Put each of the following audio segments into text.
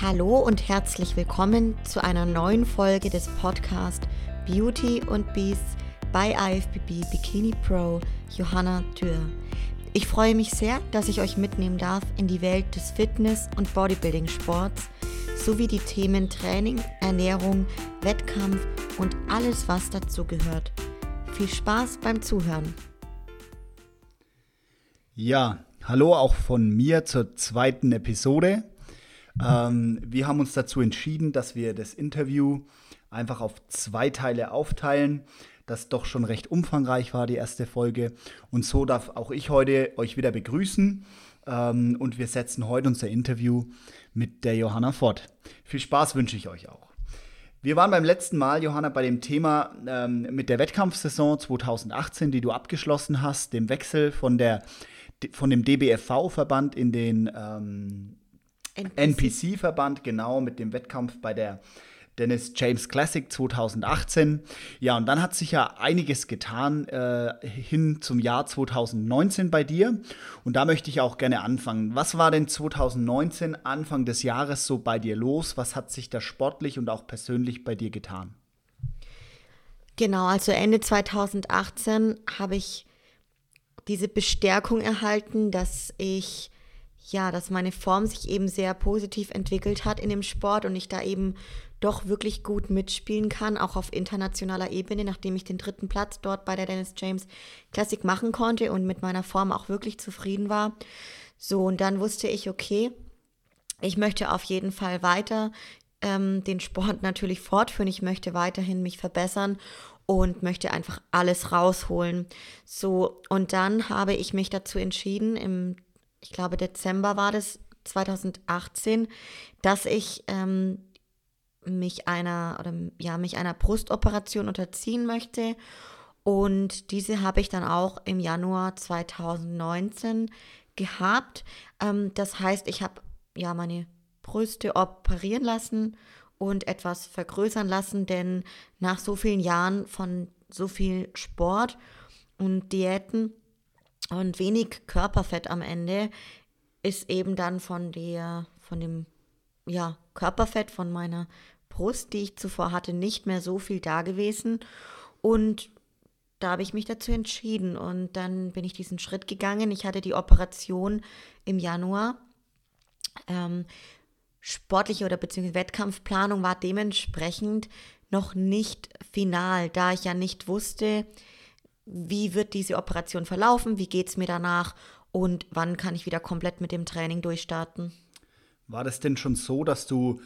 Hallo und herzlich willkommen zu einer neuen Folge des Podcasts Beauty und Beasts bei IFBB Bikini Pro Johanna Dürr. Ich freue mich sehr, dass ich euch mitnehmen darf in die Welt des Fitness- und Bodybuilding-Sports sowie die Themen Training, Ernährung, Wettkampf und alles, was dazu gehört. Viel Spaß beim Zuhören. Ja, hallo auch von mir zur zweiten Episode. Ähm, wir haben uns dazu entschieden, dass wir das Interview einfach auf zwei Teile aufteilen, das doch schon recht umfangreich war, die erste Folge. Und so darf auch ich heute euch wieder begrüßen. Ähm, und wir setzen heute unser Interview mit der Johanna fort. Viel Spaß wünsche ich euch auch. Wir waren beim letzten Mal, Johanna, bei dem Thema ähm, mit der Wettkampfsaison 2018, die du abgeschlossen hast, dem Wechsel von, der, von dem DBFV-Verband in den ähm, NPC-Verband, genau, mit dem Wettkampf bei der Dennis James Classic 2018. Ja, und dann hat sich ja einiges getan äh, hin zum Jahr 2019 bei dir. Und da möchte ich auch gerne anfangen. Was war denn 2019, Anfang des Jahres, so bei dir los? Was hat sich da sportlich und auch persönlich bei dir getan? Genau, also Ende 2018 habe ich diese Bestärkung erhalten, dass ich ja, dass meine Form sich eben sehr positiv entwickelt hat in dem Sport und ich da eben doch wirklich gut mitspielen kann, auch auf internationaler Ebene, nachdem ich den dritten Platz dort bei der Dennis James Classic machen konnte und mit meiner Form auch wirklich zufrieden war. So, und dann wusste ich, okay, ich möchte auf jeden Fall weiter ähm, den Sport natürlich fortführen. Ich möchte weiterhin mich verbessern und möchte einfach alles rausholen. So, und dann habe ich mich dazu entschieden, im ich glaube Dezember war das 2018, dass ich ähm, mich einer oder ja mich einer Brustoperation unterziehen möchte und diese habe ich dann auch im Januar 2019 gehabt. Ähm, das heißt, ich habe ja meine Brüste operieren lassen und etwas vergrößern lassen, denn nach so vielen Jahren von so viel Sport und Diäten und wenig Körperfett am Ende ist eben dann von der, von dem, ja, Körperfett von meiner Brust, die ich zuvor hatte, nicht mehr so viel da gewesen. Und da habe ich mich dazu entschieden und dann bin ich diesen Schritt gegangen. Ich hatte die Operation im Januar. Ähm, sportliche oder beziehungsweise Wettkampfplanung war dementsprechend noch nicht final, da ich ja nicht wusste, wie wird diese Operation verlaufen, wie geht es mir danach und wann kann ich wieder komplett mit dem Training durchstarten. War das denn schon so, dass du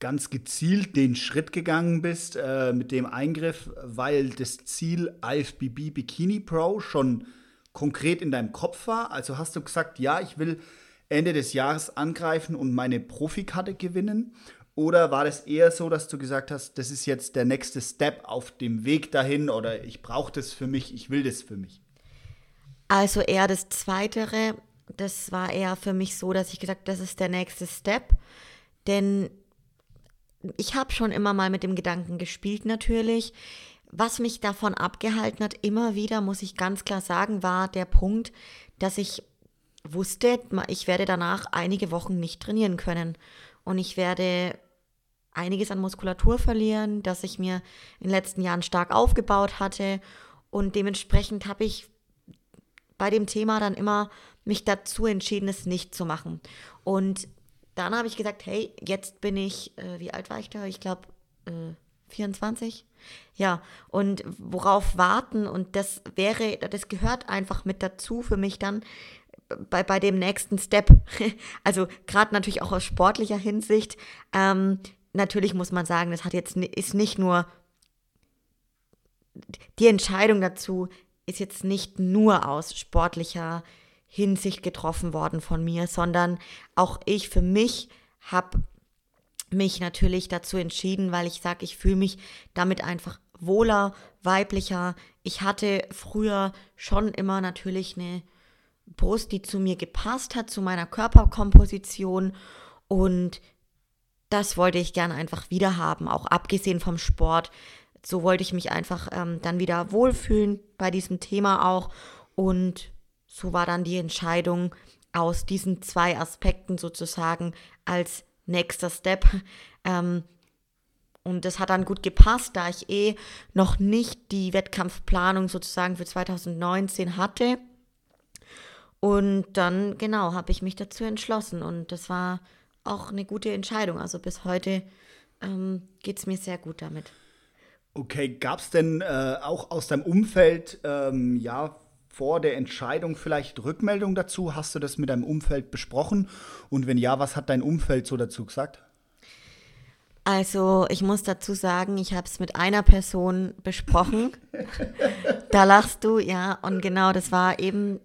ganz gezielt den Schritt gegangen bist äh, mit dem Eingriff, weil das Ziel IFBB Bikini Pro schon konkret in deinem Kopf war? Also hast du gesagt, ja, ich will Ende des Jahres angreifen und meine Profikarte gewinnen? Oder war das eher so, dass du gesagt hast, das ist jetzt der nächste Step auf dem Weg dahin oder ich brauche das für mich, ich will das für mich? Also eher das Zweitere. Das war eher für mich so, dass ich gesagt, das ist der nächste Step. Denn ich habe schon immer mal mit dem Gedanken gespielt natürlich. Was mich davon abgehalten hat, immer wieder, muss ich ganz klar sagen, war der Punkt, dass ich wusste, ich werde danach einige Wochen nicht trainieren können. Und ich werde einiges an Muskulatur verlieren, das ich mir in den letzten Jahren stark aufgebaut hatte. Und dementsprechend habe ich bei dem Thema dann immer mich dazu entschieden, es nicht zu machen. Und dann habe ich gesagt, hey, jetzt bin ich, äh, wie alt war ich da? Ich glaube, äh, 24. Ja, und worauf warten? Und das wäre, das gehört einfach mit dazu für mich dann bei, bei dem nächsten Step. also gerade natürlich auch aus sportlicher Hinsicht. Ähm, natürlich muss man sagen, das hat jetzt ist nicht nur die Entscheidung dazu ist jetzt nicht nur aus sportlicher Hinsicht getroffen worden von mir, sondern auch ich für mich habe mich natürlich dazu entschieden, weil ich sage, ich fühle mich damit einfach wohler, weiblicher. Ich hatte früher schon immer natürlich eine Brust, die zu mir gepasst hat, zu meiner Körperkomposition und das wollte ich gerne einfach wieder haben, auch abgesehen vom Sport. So wollte ich mich einfach ähm, dann wieder wohlfühlen bei diesem Thema auch. Und so war dann die Entscheidung aus diesen zwei Aspekten sozusagen als nächster Step. Ähm, und das hat dann gut gepasst, da ich eh noch nicht die Wettkampfplanung sozusagen für 2019 hatte. Und dann, genau, habe ich mich dazu entschlossen. Und das war auch eine gute Entscheidung. Also bis heute ähm, geht es mir sehr gut damit. Okay, gab es denn äh, auch aus deinem Umfeld, ähm, ja, vor der Entscheidung vielleicht Rückmeldung dazu? Hast du das mit deinem Umfeld besprochen? Und wenn ja, was hat dein Umfeld so dazu gesagt? Also ich muss dazu sagen, ich habe es mit einer Person besprochen. da lachst du, ja. Und genau, das war eben,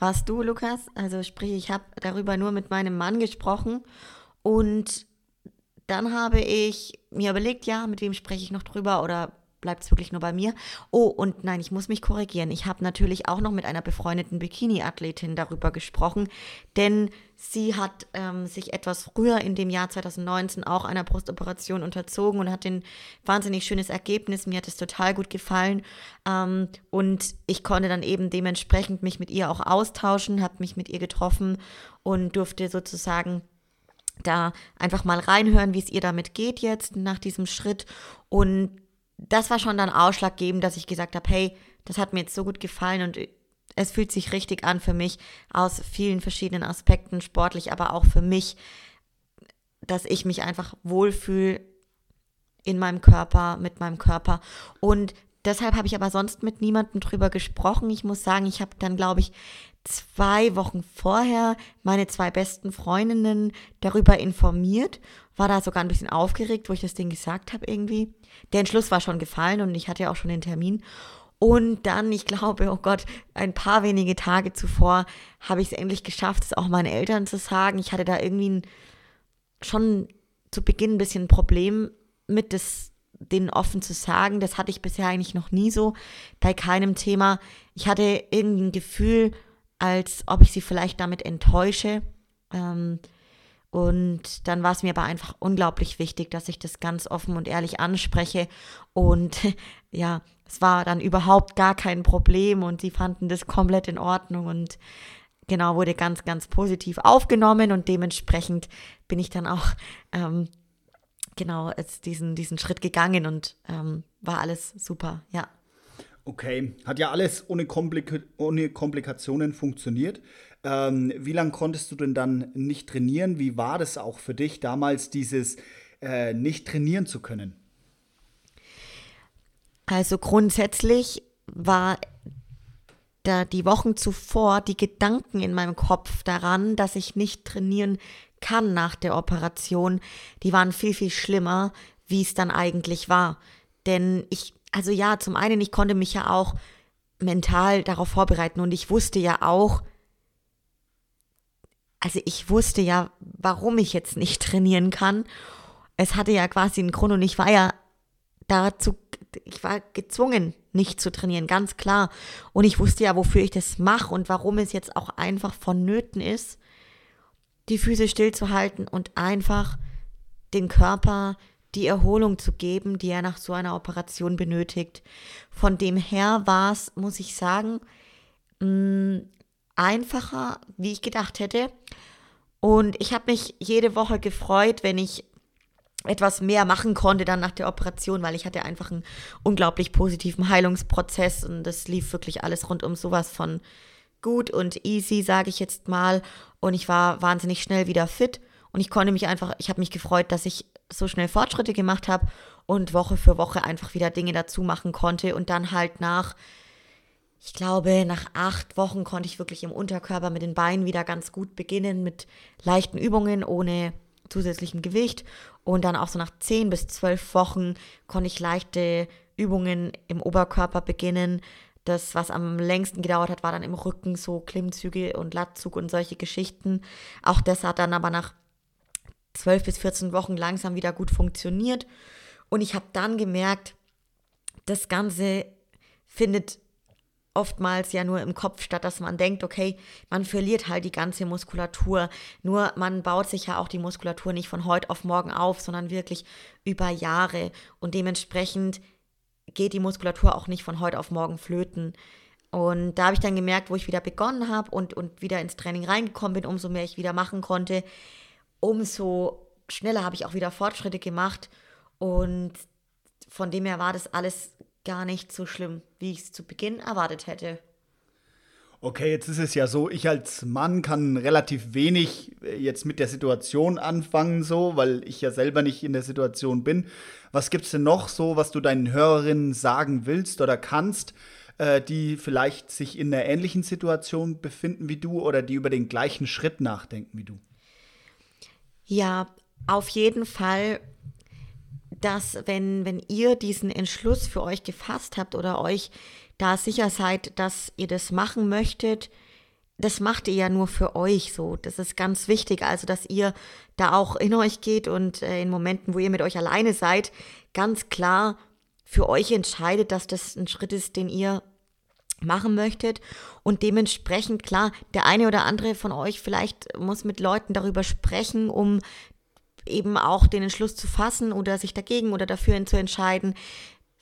warst du, Lukas. Also sprich, ich habe darüber nur mit meinem Mann gesprochen. Und dann habe ich mir überlegt, ja, mit wem spreche ich noch drüber oder bleibt es wirklich nur bei mir. Oh, und nein, ich muss mich korrigieren. Ich habe natürlich auch noch mit einer befreundeten Bikini-Athletin darüber gesprochen, denn sie hat ähm, sich etwas früher in dem Jahr 2019 auch einer Brustoperation unterzogen und hat ein wahnsinnig schönes Ergebnis. Mir hat es total gut gefallen ähm, und ich konnte dann eben dementsprechend mich mit ihr auch austauschen, habe mich mit ihr getroffen und durfte sozusagen da einfach mal reinhören, wie es ihr damit geht jetzt nach diesem Schritt und das war schon dann ausschlaggebend, dass ich gesagt habe, hey, das hat mir jetzt so gut gefallen und es fühlt sich richtig an für mich aus vielen verschiedenen Aspekten, sportlich, aber auch für mich, dass ich mich einfach wohlfühle in meinem Körper, mit meinem Körper. Und deshalb habe ich aber sonst mit niemandem drüber gesprochen. Ich muss sagen, ich habe dann, glaube ich, zwei Wochen vorher meine zwei besten Freundinnen darüber informiert, war da sogar ein bisschen aufgeregt, wo ich das Ding gesagt habe irgendwie. Der Entschluss war schon gefallen und ich hatte ja auch schon den Termin. Und dann, ich glaube, oh Gott, ein paar wenige Tage zuvor habe ich es endlich geschafft, es auch meinen Eltern zu sagen. Ich hatte da irgendwie ein, schon zu Beginn ein bisschen ein Problem mit, das denen offen zu sagen. Das hatte ich bisher eigentlich noch nie so bei keinem Thema. Ich hatte irgendwie ein Gefühl, als ob ich sie vielleicht damit enttäusche. Ähm, und dann war es mir aber einfach unglaublich wichtig, dass ich das ganz offen und ehrlich anspreche. Und ja, es war dann überhaupt gar kein Problem und sie fanden das komplett in Ordnung und genau wurde ganz, ganz positiv aufgenommen und dementsprechend bin ich dann auch ähm, genau jetzt diesen, diesen Schritt gegangen und ähm, war alles super, ja. Okay, hat ja alles ohne, Komplik ohne Komplikationen funktioniert. Ähm, wie lange konntest du denn dann nicht trainieren? Wie war das auch für dich damals, dieses äh, nicht trainieren zu können? Also grundsätzlich war da die Wochen zuvor die Gedanken in meinem Kopf daran, dass ich nicht trainieren kann nach der Operation, die waren viel, viel schlimmer, wie es dann eigentlich war. Denn ich also ja, zum einen, ich konnte mich ja auch mental darauf vorbereiten und ich wusste ja auch, also ich wusste ja, warum ich jetzt nicht trainieren kann. Es hatte ja quasi einen Grund und ich war ja dazu, ich war gezwungen, nicht zu trainieren, ganz klar. Und ich wusste ja, wofür ich das mache und warum es jetzt auch einfach vonnöten ist, die Füße stillzuhalten und einfach den Körper die Erholung zu geben, die er nach so einer Operation benötigt. Von dem her war es, muss ich sagen, mm, einfacher, wie ich gedacht hätte. Und ich habe mich jede Woche gefreut, wenn ich etwas mehr machen konnte dann nach der Operation, weil ich hatte einfach einen unglaublich positiven Heilungsprozess und das lief wirklich alles rund um sowas von gut und easy, sage ich jetzt mal. Und ich war wahnsinnig schnell wieder fit und ich konnte mich einfach, ich habe mich gefreut, dass ich so schnell Fortschritte gemacht habe und Woche für Woche einfach wieder Dinge dazu machen konnte und dann halt nach, ich glaube, nach acht Wochen konnte ich wirklich im Unterkörper mit den Beinen wieder ganz gut beginnen mit leichten Übungen ohne zusätzlichen Gewicht und dann auch so nach zehn bis zwölf Wochen konnte ich leichte Übungen im Oberkörper beginnen. Das, was am längsten gedauert hat, war dann im Rücken so Klimmzüge und Latzug und solche Geschichten. Auch das hat dann aber nach 12 bis 14 Wochen langsam wieder gut funktioniert. Und ich habe dann gemerkt, das Ganze findet oftmals ja nur im Kopf statt, dass man denkt, okay, man verliert halt die ganze Muskulatur. Nur man baut sich ja auch die Muskulatur nicht von heute auf morgen auf, sondern wirklich über Jahre. Und dementsprechend geht die Muskulatur auch nicht von heute auf morgen flöten. Und da habe ich dann gemerkt, wo ich wieder begonnen habe und, und wieder ins Training reingekommen bin, umso mehr ich wieder machen konnte, umso schneller habe ich auch wieder Fortschritte gemacht und von dem her war das alles gar nicht so schlimm, wie ich es zu Beginn erwartet hätte. Okay, jetzt ist es ja so, ich als Mann kann relativ wenig äh, jetzt mit der Situation anfangen, so, weil ich ja selber nicht in der Situation bin. Was gibt es denn noch so, was du deinen Hörerinnen sagen willst oder kannst, äh, die vielleicht sich in einer ähnlichen Situation befinden wie du oder die über den gleichen Schritt nachdenken wie du? Ja, auf jeden Fall, dass wenn, wenn ihr diesen Entschluss für euch gefasst habt oder euch da sicher seid, dass ihr das machen möchtet, das macht ihr ja nur für euch so. Das ist ganz wichtig, also dass ihr da auch in euch geht und äh, in Momenten, wo ihr mit euch alleine seid, ganz klar für euch entscheidet, dass das ein Schritt ist, den ihr machen möchtet und dementsprechend klar, der eine oder andere von euch vielleicht muss mit Leuten darüber sprechen, um eben auch den Entschluss zu fassen oder sich dagegen oder dafür zu entscheiden.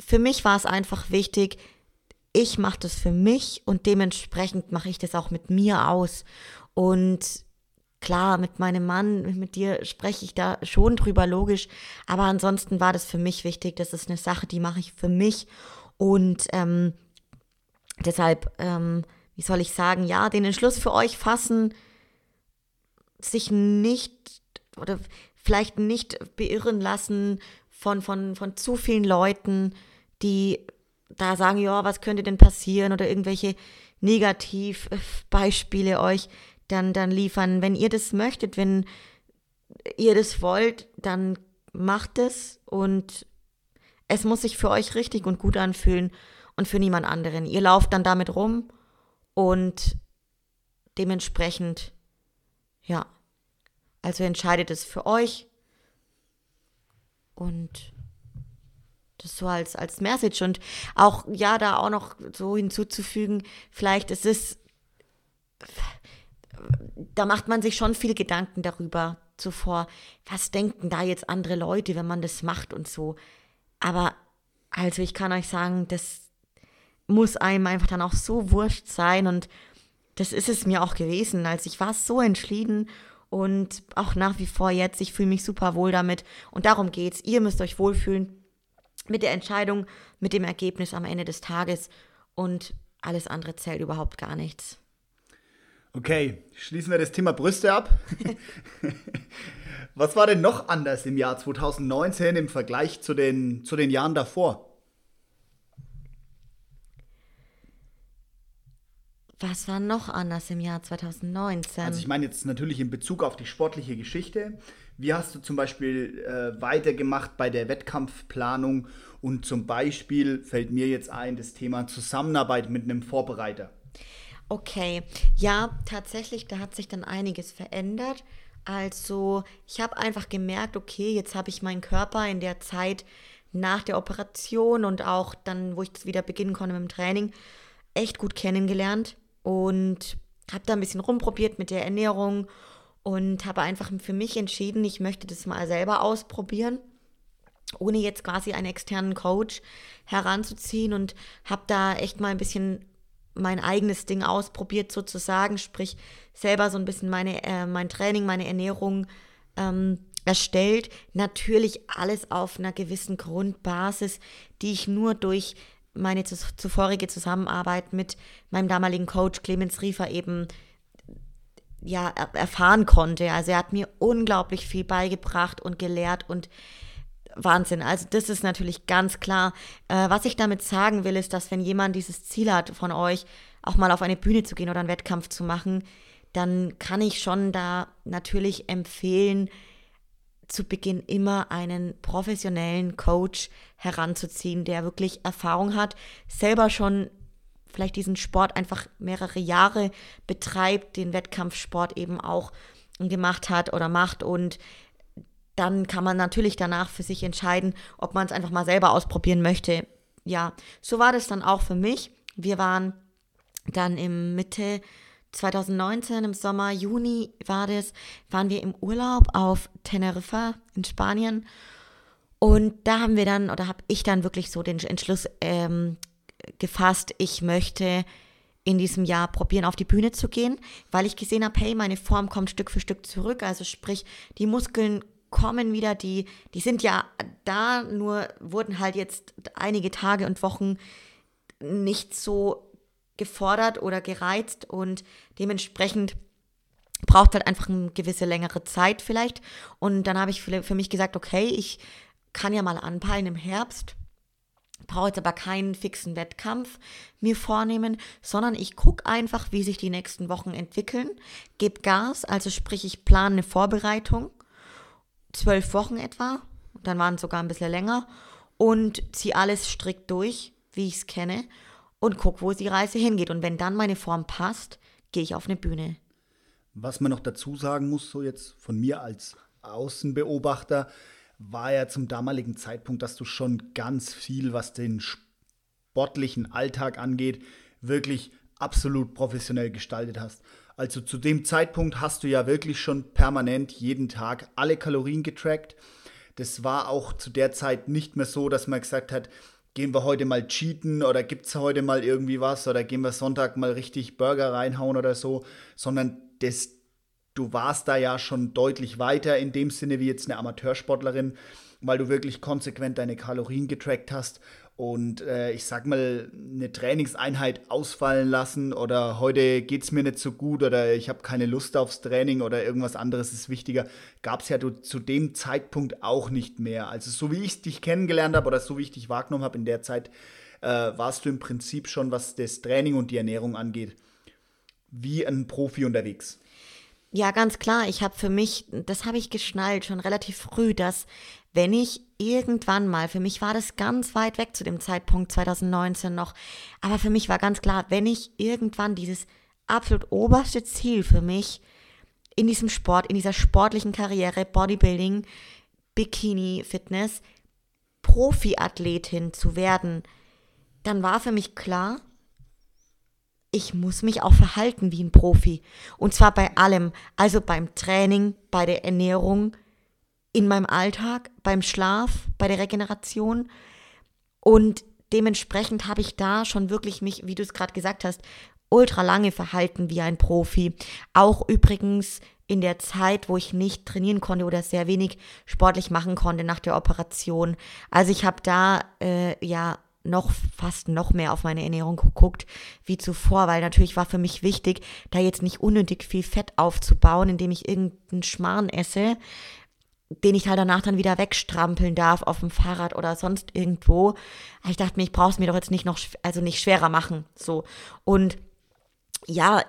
Für mich war es einfach wichtig, ich mache das für mich und dementsprechend mache ich das auch mit mir aus. Und klar, mit meinem Mann, mit dir spreche ich da schon drüber, logisch. Aber ansonsten war das für mich wichtig. Das ist eine Sache, die mache ich für mich. Und ähm, deshalb, ähm, wie soll ich sagen, ja, den Entschluss für euch fassen, sich nicht oder vielleicht nicht beirren lassen von, von, von zu vielen Leuten, die da sagen, ja, was könnte denn passieren oder irgendwelche Negativbeispiele euch dann, dann liefern. Wenn ihr das möchtet, wenn ihr das wollt, dann macht es und es muss sich für euch richtig und gut anfühlen und für niemand anderen. Ihr lauft dann damit rum und dementsprechend, ja, also entscheidet es für euch und das so als, als Message und auch, ja, da auch noch so hinzuzufügen, vielleicht ist es, da macht man sich schon viel Gedanken darüber zuvor, was denken da jetzt andere Leute, wenn man das macht und so. Aber also ich kann euch sagen, das muss einem einfach dann auch so wurscht sein und das ist es mir auch gewesen. Also ich war so entschieden und auch nach wie vor jetzt, ich fühle mich super wohl damit und darum geht's. Ihr müsst euch wohlfühlen mit der Entscheidung, mit dem Ergebnis am Ende des Tages und alles andere zählt überhaupt gar nichts. Okay, schließen wir das Thema Brüste ab. Was war denn noch anders im Jahr 2019 im Vergleich zu den, zu den Jahren davor? Was war noch anders im Jahr 2019? Also ich meine jetzt natürlich in Bezug auf die sportliche Geschichte. Wie hast du zum Beispiel äh, weitergemacht bei der Wettkampfplanung? Und zum Beispiel fällt mir jetzt ein das Thema Zusammenarbeit mit einem Vorbereiter. Okay, ja, tatsächlich, da hat sich dann einiges verändert. Also ich habe einfach gemerkt, okay, jetzt habe ich meinen Körper in der Zeit nach der Operation und auch dann, wo ich wieder beginnen konnte mit dem Training, echt gut kennengelernt und habe da ein bisschen rumprobiert mit der Ernährung und habe einfach für mich entschieden, ich möchte das mal selber ausprobieren, ohne jetzt quasi einen externen Coach heranzuziehen und habe da echt mal ein bisschen mein eigenes Ding ausprobiert sozusagen, sprich selber so ein bisschen meine, äh, mein Training, meine Ernährung ähm, erstellt. Natürlich alles auf einer gewissen Grundbasis, die ich nur durch meine zuvorige Zusammenarbeit mit meinem damaligen Coach Clemens Riefer eben ja erfahren konnte. Also er hat mir unglaublich viel beigebracht und gelehrt und Wahnsinn. Also das ist natürlich ganz klar. Äh, was ich damit sagen will, ist, dass wenn jemand dieses Ziel hat von euch, auch mal auf eine Bühne zu gehen oder einen Wettkampf zu machen, dann kann ich schon da natürlich empfehlen, zu Beginn immer einen professionellen Coach heranzuziehen, der wirklich Erfahrung hat, selber schon vielleicht diesen Sport einfach mehrere Jahre betreibt, den Wettkampfsport eben auch gemacht hat oder macht und dann kann man natürlich danach für sich entscheiden, ob man es einfach mal selber ausprobieren möchte. Ja, so war das dann auch für mich. Wir waren dann im Mitte 2019 im Sommer, Juni war das, waren wir im Urlaub auf Teneriffa in Spanien. Und da haben wir dann, oder habe ich dann wirklich so den Entschluss ähm, gefasst, ich möchte in diesem Jahr probieren, auf die Bühne zu gehen, weil ich gesehen habe, hey, meine Form kommt Stück für Stück zurück. Also sprich, die Muskeln kommen wieder, die, die sind ja da, nur wurden halt jetzt einige Tage und Wochen nicht so gefordert oder gereizt und dementsprechend braucht halt einfach eine gewisse längere Zeit vielleicht. Und dann habe ich für, mich gesagt, okay, ich kann ja mal anpeilen im Herbst, brauche jetzt aber keinen fixen Wettkampf mir vornehmen, sondern ich gucke einfach, wie sich die nächsten Wochen entwickeln, gebe Gas, also sprich, ich plane eine Vorbereitung, zwölf Wochen etwa, dann waren es sogar ein bisschen länger und ziehe alles strikt durch, wie ich es kenne und gucke, wo die Reise hingeht. Und wenn dann meine Form passt, gehe ich auf eine Bühne. Was man noch dazu sagen muss, so jetzt von mir als Außenbeobachter, war ja zum damaligen Zeitpunkt, dass du schon ganz viel, was den sportlichen Alltag angeht, wirklich absolut professionell gestaltet hast. Also zu dem Zeitpunkt hast du ja wirklich schon permanent jeden Tag alle Kalorien getrackt. Das war auch zu der Zeit nicht mehr so, dass man gesagt hat, gehen wir heute mal cheaten oder gibt es heute mal irgendwie was oder gehen wir Sonntag mal richtig Burger reinhauen oder so, sondern das, du warst da ja schon deutlich weiter in dem Sinne wie jetzt eine Amateursportlerin, weil du wirklich konsequent deine Kalorien getrackt hast und äh, ich sag mal, eine Trainingseinheit ausfallen lassen oder heute geht es mir nicht so gut oder ich habe keine Lust aufs Training oder irgendwas anderes ist wichtiger, gab es ja du, zu dem Zeitpunkt auch nicht mehr. Also so wie ich dich kennengelernt habe oder so wie ich dich wahrgenommen habe in der Zeit, äh, warst du im Prinzip schon, was das Training und die Ernährung angeht, wie ein Profi unterwegs. Ja, ganz klar. Ich habe für mich, das habe ich geschnallt schon relativ früh, dass wenn ich irgendwann mal, für mich war das ganz weit weg zu dem Zeitpunkt 2019 noch, aber für mich war ganz klar, wenn ich irgendwann dieses absolut oberste Ziel für mich in diesem Sport, in dieser sportlichen Karriere, Bodybuilding, Bikini, Fitness, Profiathletin zu werden, dann war für mich klar, ich muss mich auch verhalten wie ein Profi. Und zwar bei allem. Also beim Training, bei der Ernährung, in meinem Alltag, beim Schlaf, bei der Regeneration. Und dementsprechend habe ich da schon wirklich mich, wie du es gerade gesagt hast, ultra lange verhalten wie ein Profi. Auch übrigens in der Zeit, wo ich nicht trainieren konnte oder sehr wenig sportlich machen konnte nach der Operation. Also ich habe da äh, ja noch fast noch mehr auf meine Ernährung geguckt wie zuvor, weil natürlich war für mich wichtig, da jetzt nicht unnötig viel Fett aufzubauen, indem ich irgendeinen Schmarrn esse, den ich halt danach dann wieder wegstrampeln darf auf dem Fahrrad oder sonst irgendwo. Ich dachte mir, ich brauche es mir doch jetzt nicht noch, also nicht schwerer machen, so. Und ja,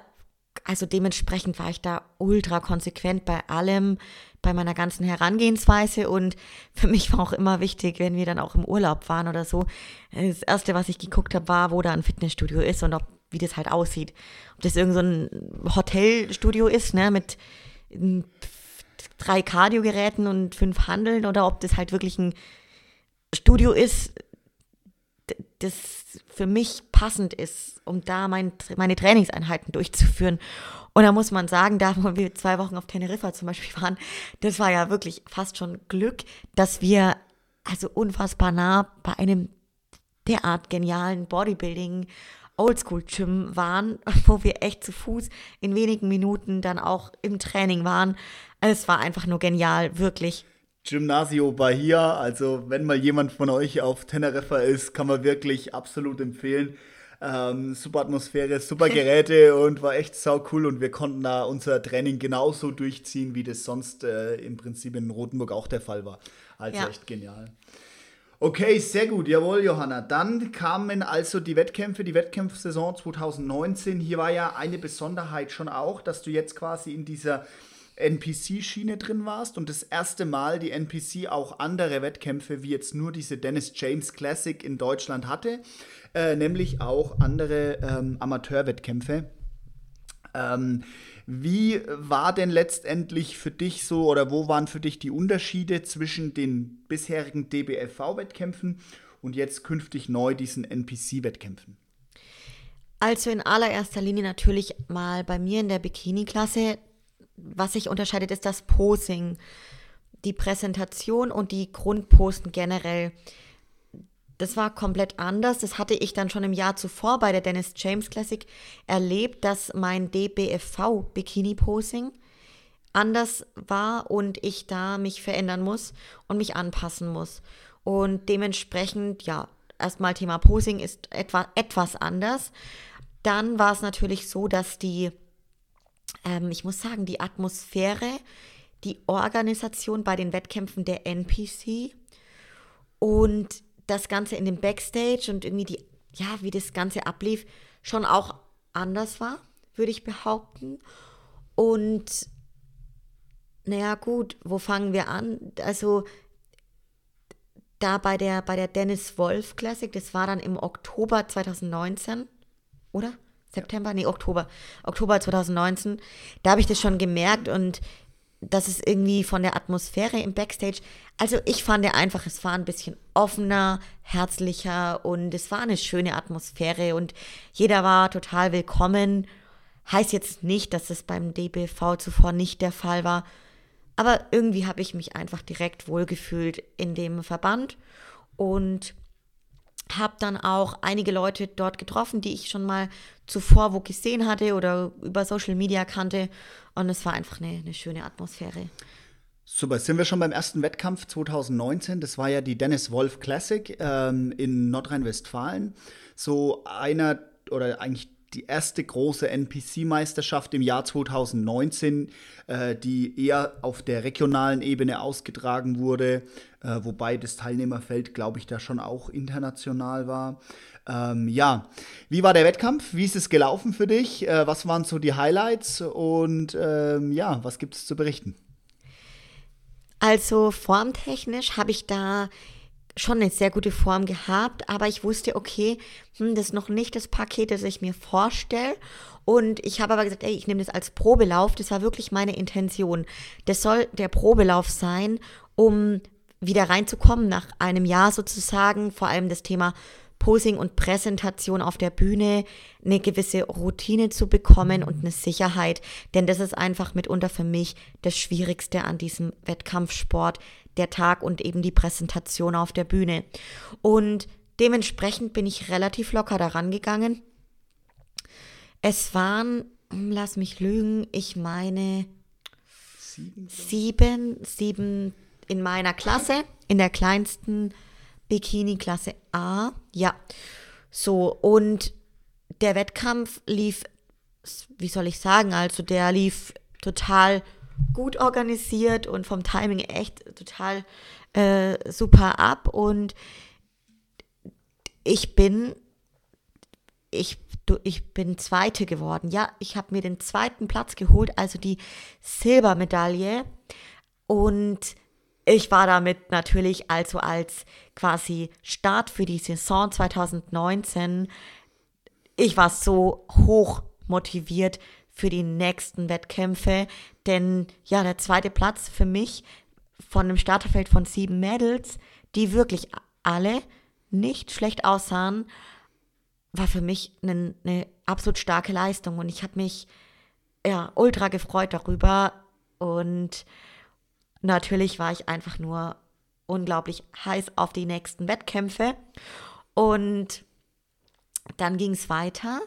also dementsprechend war ich da ultra konsequent bei allem, bei meiner ganzen Herangehensweise und für mich war auch immer wichtig, wenn wir dann auch im Urlaub waren oder so, das erste, was ich geguckt habe, war, wo da ein Fitnessstudio ist und ob, wie das halt aussieht. Ob das irgendein so Hotelstudio ist, ne, mit drei Kardiogeräten und fünf Handeln oder ob das halt wirklich ein Studio ist, das für mich passend ist, um da mein, meine Trainingseinheiten durchzuführen. Und da muss man sagen, da wo wir zwei Wochen auf Teneriffa zum Beispiel waren, das war ja wirklich fast schon Glück, dass wir also unfassbar nah bei einem derart genialen Bodybuilding Oldschool-Gym waren, wo wir echt zu Fuß in wenigen Minuten dann auch im Training waren. Es war einfach nur genial, wirklich. Gymnasio Bahia. Also, wenn mal jemand von euch auf Teneriffa ist, kann man wirklich absolut empfehlen. Ähm, super Atmosphäre, super Geräte und war echt sau cool und wir konnten da unser Training genauso durchziehen, wie das sonst äh, im Prinzip in Rotenburg auch der Fall war. Also ja. echt genial. Okay, sehr gut, jawohl, Johanna. Dann kamen also die Wettkämpfe, die Wettkampfsaison 2019. Hier war ja eine Besonderheit schon auch, dass du jetzt quasi in dieser NPC-Schiene drin warst und das erste Mal die NPC auch andere Wettkämpfe wie jetzt nur diese Dennis James Classic in Deutschland hatte, äh, nämlich auch andere ähm, Amateurwettkämpfe. Ähm, wie war denn letztendlich für dich so oder wo waren für dich die Unterschiede zwischen den bisherigen DBFV-Wettkämpfen und jetzt künftig neu diesen NPC-Wettkämpfen? Also in allererster Linie natürlich mal bei mir in der Bikini-Klasse was sich unterscheidet, ist das Posing, die Präsentation und die Grundposten generell. Das war komplett anders. Das hatte ich dann schon im Jahr zuvor bei der Dennis James Classic erlebt, dass mein DBFV Bikini Posing anders war und ich da mich verändern muss und mich anpassen muss. Und dementsprechend, ja, erstmal Thema Posing ist etwa, etwas anders. Dann war es natürlich so, dass die, ähm, ich muss sagen, die Atmosphäre, die Organisation bei den Wettkämpfen der NPC und das Ganze in dem Backstage und irgendwie die, ja, wie das Ganze ablief, schon auch anders war, würde ich behaupten. Und naja, gut, wo fangen wir an? Also da bei der, bei der Dennis Wolf Classic, das war dann im Oktober 2019, oder? September? Nee, Oktober. Oktober 2019. Da habe ich das schon gemerkt und das ist irgendwie von der Atmosphäre im Backstage. Also ich fand einfach, es war ein bisschen offener, herzlicher und es war eine schöne Atmosphäre und jeder war total willkommen. Heißt jetzt nicht, dass es beim DBV zuvor nicht der Fall war. Aber irgendwie habe ich mich einfach direkt wohlgefühlt in dem Verband und habe dann auch einige Leute dort getroffen, die ich schon mal zuvor wo gesehen hatte oder über Social Media kannte. Und es war einfach eine, eine schöne Atmosphäre. Super, sind wir schon beim ersten Wettkampf 2019. Das war ja die Dennis Wolf Classic ähm, in Nordrhein-Westfalen. So einer oder eigentlich die erste große NPC-Meisterschaft im Jahr 2019, äh, die eher auf der regionalen Ebene ausgetragen wurde, äh, wobei das Teilnehmerfeld, glaube ich, da schon auch international war. Ähm, ja, wie war der Wettkampf? Wie ist es gelaufen für dich? Äh, was waren so die Highlights? Und ähm, ja, was gibt es zu berichten? Also formtechnisch habe ich da schon eine sehr gute Form gehabt, aber ich wusste, okay, hm, das ist noch nicht das Paket, das ich mir vorstelle. Und ich habe aber gesagt, ey, ich nehme das als Probelauf. Das war wirklich meine Intention. Das soll der Probelauf sein, um wieder reinzukommen nach einem Jahr sozusagen. Vor allem das Thema Posing und Präsentation auf der Bühne, eine gewisse Routine zu bekommen und eine Sicherheit. Denn das ist einfach mitunter für mich das Schwierigste an diesem Wettkampfsport, der Tag und eben die Präsentation auf der Bühne. Und dementsprechend bin ich relativ locker daran gegangen. Es waren, lass mich lügen, ich meine sieben, sieben, sieben in meiner Klasse, in der kleinsten Bikini-Klasse A. Ja, so und der Wettkampf lief, wie soll ich sagen, also der lief total gut organisiert und vom Timing echt total äh, super ab. Und ich bin, ich, ich bin Zweite geworden. Ja, ich habe mir den zweiten Platz geholt, also die Silbermedaille. Und ich war damit natürlich also als quasi Start für die Saison 2019. Ich war so hoch motiviert für die nächsten Wettkämpfe. Denn ja, der zweite Platz für mich von einem Starterfeld von sieben Mädels, die wirklich alle nicht schlecht aussahen, war für mich eine, eine absolut starke Leistung. Und ich habe mich ja ultra gefreut darüber. Und natürlich war ich einfach nur unglaublich heiß auf die nächsten Wettkämpfe. Und dann ging es weiter.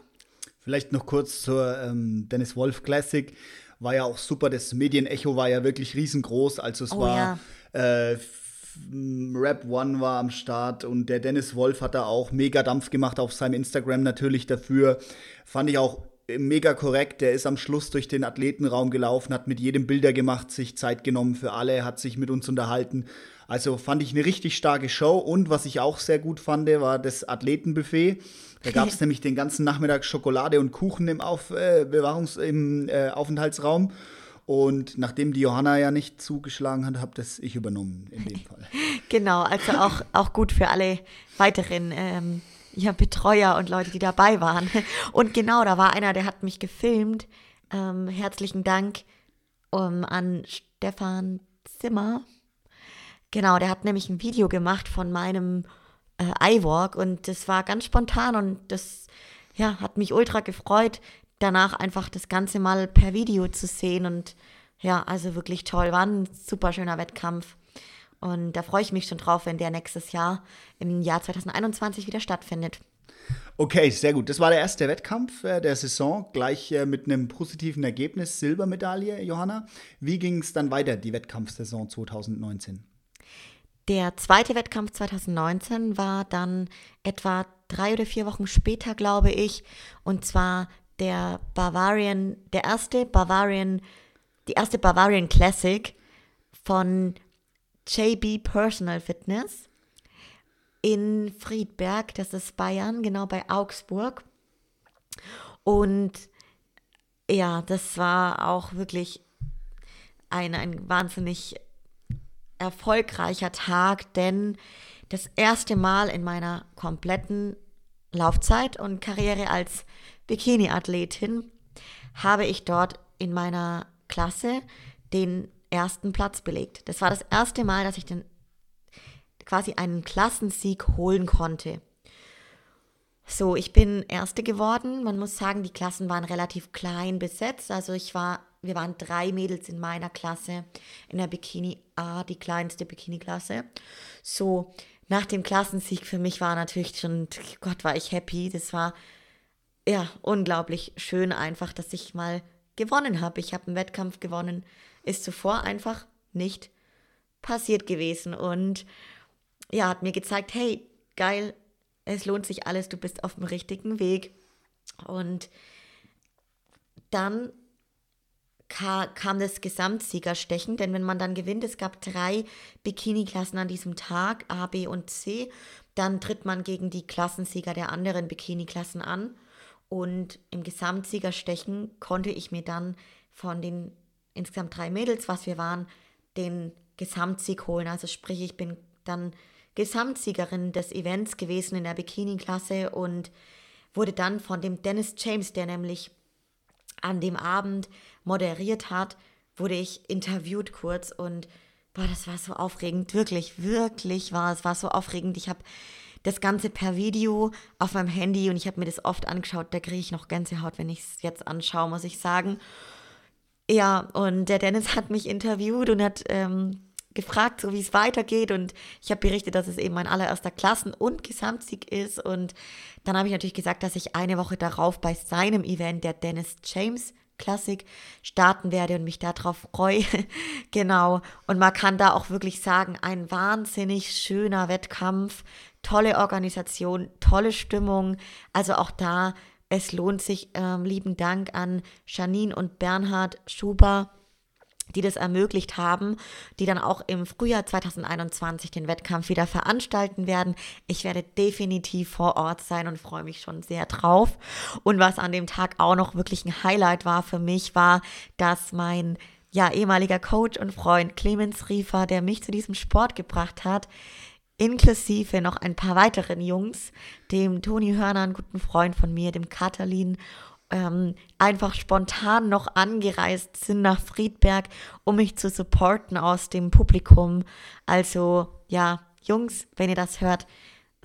Vielleicht noch kurz zur ähm, Dennis Wolf Classic. War ja auch super. Das Medienecho war ja wirklich riesengroß. Also es oh, war ja. äh, Rap One war am Start und der Dennis Wolf hat da auch mega Dampf gemacht auf seinem Instagram natürlich dafür. Fand ich auch mega korrekt. Der ist am Schluss durch den Athletenraum gelaufen, hat mit jedem Bilder gemacht, sich Zeit genommen für alle, hat sich mit uns unterhalten. Also fand ich eine richtig starke Show. Und was ich auch sehr gut fand, war das Athletenbuffet. Da gab es nämlich den ganzen Nachmittag Schokolade und Kuchen im, Auf, äh, Bewahrungs-, im äh, Aufenthaltsraum. Und nachdem die Johanna ja nicht zugeschlagen hat, habe das ich übernommen in dem Fall. Genau, also auch, auch gut für alle weiteren ähm, ja, Betreuer und Leute, die dabei waren. Und genau, da war einer, der hat mich gefilmt. Ähm, herzlichen Dank um, an Stefan Zimmer. Genau, der hat nämlich ein Video gemacht von meinem äh, iWalk und das war ganz spontan und das ja, hat mich ultra gefreut, danach einfach das Ganze mal per Video zu sehen und ja, also wirklich toll, war ein super schöner Wettkampf und da freue ich mich schon drauf, wenn der nächstes Jahr im Jahr 2021 wieder stattfindet. Okay, sehr gut. Das war der erste Wettkampf äh, der Saison, gleich äh, mit einem positiven Ergebnis, Silbermedaille, Johanna. Wie ging es dann weiter, die Wettkampfsaison 2019? Der zweite Wettkampf 2019 war dann etwa drei oder vier Wochen später, glaube ich, und zwar der Bavarian, der erste Bavarian, die erste Bavarian Classic von JB Personal Fitness in Friedberg, das ist Bayern, genau bei Augsburg. Und ja, das war auch wirklich ein, ein wahnsinnig erfolgreicher Tag, denn das erste Mal in meiner kompletten Laufzeit und Karriere als Bikini-Athletin habe ich dort in meiner Klasse den ersten Platz belegt. Das war das erste Mal, dass ich den quasi einen Klassensieg holen konnte. So, ich bin Erste geworden. Man muss sagen, die Klassen waren relativ klein besetzt. Also ich war, wir waren drei Mädels in meiner Klasse, in der Bikini A, die kleinste Bikini-Klasse. So, nach dem Klassensieg für mich war natürlich schon, Gott, war ich happy. Das war ja unglaublich schön einfach, dass ich mal gewonnen habe. Ich habe einen Wettkampf gewonnen, ist zuvor einfach nicht passiert gewesen. Und ja, hat mir gezeigt, hey, geil, es lohnt sich alles, du bist auf dem richtigen Weg. Und dann kam das Gesamtsiegerstechen, denn wenn man dann gewinnt, es gab drei Bikini-Klassen an diesem Tag, A, B und C, dann tritt man gegen die Klassensieger der anderen Bikini-Klassen an. Und im Gesamtsiegerstechen konnte ich mir dann von den insgesamt drei Mädels, was wir waren, den Gesamtsieg holen. Also sprich, ich bin dann Gesamtsiegerin des Events gewesen in der Bikini-Klasse und wurde dann von dem Dennis James, der nämlich an dem Abend moderiert hat, wurde ich interviewt kurz und boah, das war so aufregend, wirklich, wirklich war es, war so aufregend. Ich habe das Ganze per Video auf meinem Handy und ich habe mir das oft angeschaut, da kriege ich noch Gänsehaut, wenn ich es jetzt anschaue, muss ich sagen. Ja, und der Dennis hat mich interviewt und hat ähm, gefragt, so wie es weitergeht und ich habe berichtet, dass es eben mein allererster Klassen- und Gesamtsieg ist und dann habe ich natürlich gesagt, dass ich eine Woche darauf bei seinem Event, der Dennis James Classic, starten werde und mich darauf freue. genau. Und man kann da auch wirklich sagen, ein wahnsinnig schöner Wettkampf, tolle Organisation, tolle Stimmung. Also auch da, es lohnt sich. Ähm, lieben Dank an Janine und Bernhard Schuber die das ermöglicht haben, die dann auch im Frühjahr 2021 den Wettkampf wieder veranstalten werden. Ich werde definitiv vor Ort sein und freue mich schon sehr drauf. Und was an dem Tag auch noch wirklich ein Highlight war für mich, war, dass mein ja, ehemaliger Coach und Freund Clemens Riefer, der mich zu diesem Sport gebracht hat, inklusive noch ein paar weiteren Jungs, dem Toni Hörner, einen guten Freund von mir, dem Katalin ähm, einfach spontan noch angereist sind nach Friedberg, um mich zu supporten aus dem Publikum. Also ja, Jungs, wenn ihr das hört,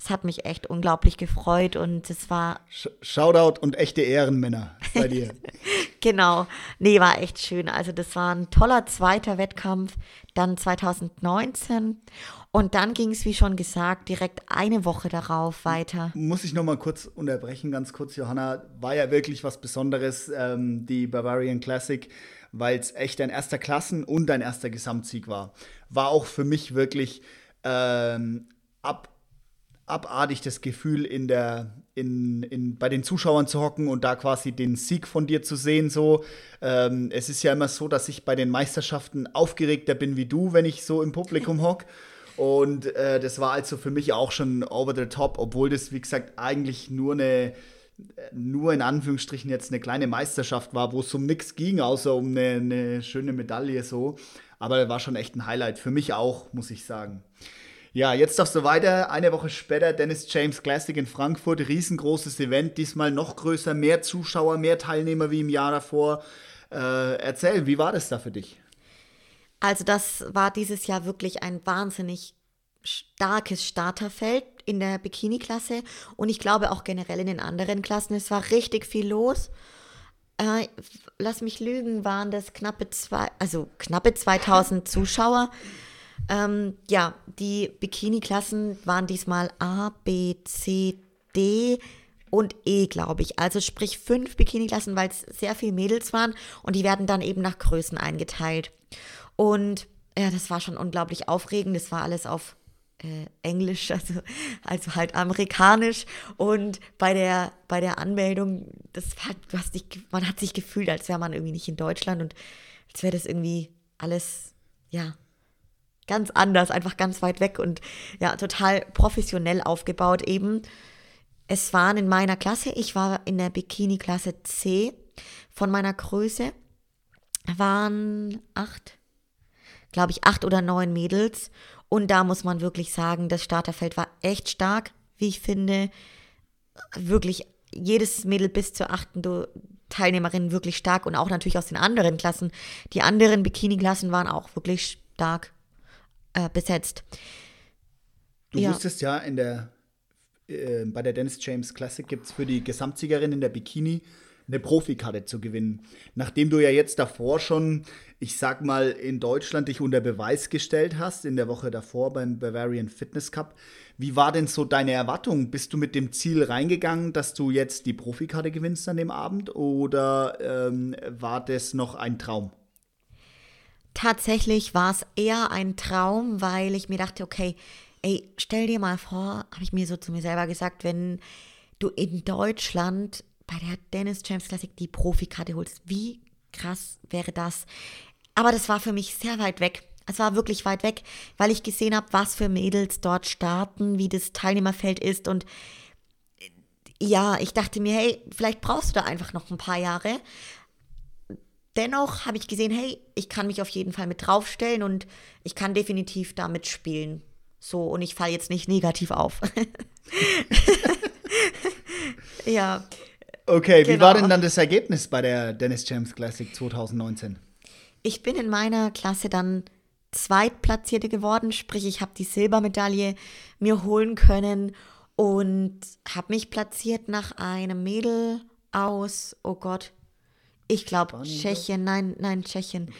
es hat mich echt unglaublich gefreut und es war. Shoutout und echte Ehrenmänner bei dir. genau. Nee, war echt schön. Also, das war ein toller zweiter Wettkampf. Dann 2019. Und dann ging es, wie schon gesagt, direkt eine Woche darauf weiter. Muss ich nochmal kurz unterbrechen, ganz kurz, Johanna. War ja wirklich was Besonderes, ähm, die Bavarian Classic, weil es echt ein erster Klassen- und ein erster Gesamtsieg war. War auch für mich wirklich ähm, ab abartig das Gefühl, in der, in, in, bei den Zuschauern zu hocken und da quasi den Sieg von dir zu sehen. So. Ähm, es ist ja immer so, dass ich bei den Meisterschaften aufgeregter bin wie du, wenn ich so im Publikum hocke. Und äh, das war also für mich auch schon over the top, obwohl das, wie gesagt, eigentlich nur eine, nur in Anführungsstrichen jetzt eine kleine Meisterschaft war, wo es um nichts ging, außer um eine, eine schöne Medaille so. Aber war schon echt ein Highlight für mich auch, muss ich sagen. Ja, jetzt darfst du weiter. Eine Woche später Dennis James Classic in Frankfurt. Riesengroßes Event, diesmal noch größer, mehr Zuschauer, mehr Teilnehmer wie im Jahr davor. Äh, erzähl, wie war das da für dich? Also das war dieses Jahr wirklich ein wahnsinnig starkes Starterfeld in der Bikini-Klasse und ich glaube auch generell in den anderen Klassen. Es war richtig viel los. Äh, lass mich lügen, waren das knappe zwei, also knappe 2000 Zuschauer. Ähm, ja, die Bikini-Klassen waren diesmal A, B, C, D und E, glaube ich. Also sprich fünf Bikini-Klassen, weil es sehr viele Mädels waren und die werden dann eben nach Größen eingeteilt. Und ja, das war schon unglaublich aufregend. Das war alles auf äh, Englisch, also, also halt amerikanisch. Und bei der, bei der Anmeldung, das war, du hast dich, man hat sich gefühlt, als wäre man irgendwie nicht in Deutschland und als wäre das irgendwie alles, ja, ganz anders, einfach ganz weit weg und ja, total professionell aufgebaut eben. Es waren in meiner Klasse, ich war in der Bikini-Klasse C von meiner Größe, waren acht, glaube ich, acht oder neun Mädels. Und da muss man wirklich sagen, das Starterfeld war echt stark, wie ich finde. Wirklich jedes Mädel bis zur achten Teilnehmerin wirklich stark und auch natürlich aus den anderen Klassen. Die anderen Bikini-Klassen waren auch wirklich stark äh, besetzt. Du ja. wusstest ja, in der, äh, bei der Dennis James Classic gibt es für die Gesamtsiegerin in der Bikini eine Profikarte zu gewinnen. Nachdem du ja jetzt davor schon, ich sag mal, in Deutschland dich unter Beweis gestellt hast, in der Woche davor beim Bavarian Fitness Cup, wie war denn so deine Erwartung? Bist du mit dem Ziel reingegangen, dass du jetzt die Profikarte gewinnst an dem Abend oder ähm, war das noch ein Traum? Tatsächlich war es eher ein Traum, weil ich mir dachte, okay, ey, stell dir mal vor, habe ich mir so zu mir selber gesagt, wenn du in Deutschland bei der Dennis Champs Classic die Profikarte holst, wie krass wäre das? Aber das war für mich sehr weit weg. Es war wirklich weit weg, weil ich gesehen habe, was für Mädels dort starten, wie das Teilnehmerfeld ist und ja, ich dachte mir, hey, vielleicht brauchst du da einfach noch ein paar Jahre dennoch habe ich gesehen, hey, ich kann mich auf jeden Fall mit draufstellen und ich kann definitiv damit spielen. So, und ich falle jetzt nicht negativ auf. ja. Okay, genau. wie war denn dann das Ergebnis bei der Dennis Champs Classic 2019? Ich bin in meiner Klasse dann Zweitplatzierte geworden, sprich, ich habe die Silbermedaille mir holen können und habe mich platziert nach einem Mädel aus, oh Gott, ich glaube Tschechien, nein, nein, Tschechien.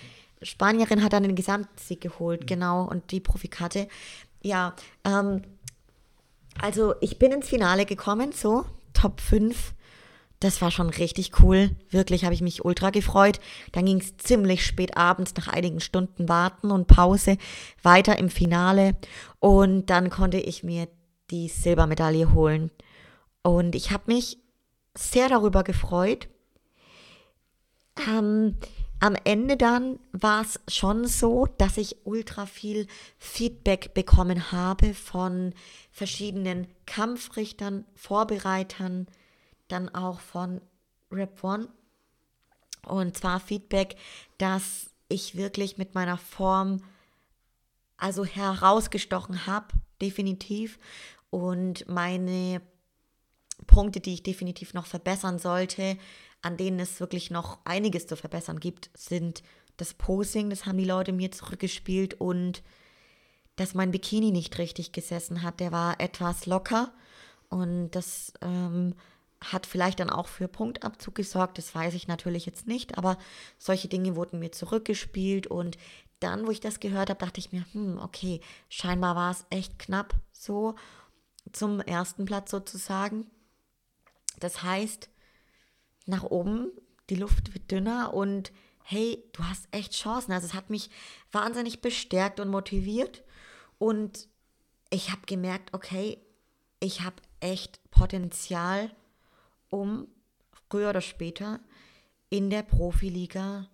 Spanierin hat dann den Gesamtsieg geholt, mhm. genau, und die Profikarte. Ja, ähm, also ich bin ins Finale gekommen, so, Top 5. Das war schon richtig cool. Wirklich habe ich mich ultra gefreut. Dann ging es ziemlich spät abends, nach einigen Stunden Warten und Pause, weiter im Finale. Und dann konnte ich mir die Silbermedaille holen. Und ich habe mich sehr darüber gefreut, ähm, am Ende dann war es schon so, dass ich ultra viel Feedback bekommen habe von verschiedenen Kampfrichtern, Vorbereitern, dann auch von Rap One. Und zwar Feedback, dass ich wirklich mit meiner Form also herausgestochen habe, definitiv. Und meine Punkte, die ich definitiv noch verbessern sollte, an denen es wirklich noch einiges zu verbessern gibt, sind das Posing, das haben die Leute mir zurückgespielt und dass mein Bikini nicht richtig gesessen hat. Der war etwas locker und das ähm, hat vielleicht dann auch für Punktabzug gesorgt. Das weiß ich natürlich jetzt nicht, aber solche Dinge wurden mir zurückgespielt und dann, wo ich das gehört habe, dachte ich mir, hm, okay, scheinbar war es echt knapp so zum ersten Platz sozusagen. Das heißt, nach oben, die Luft wird dünner und hey, du hast echt Chancen. Also es hat mich wahnsinnig bestärkt und motiviert und ich habe gemerkt, okay, ich habe echt Potenzial, um früher oder später in der Profiliga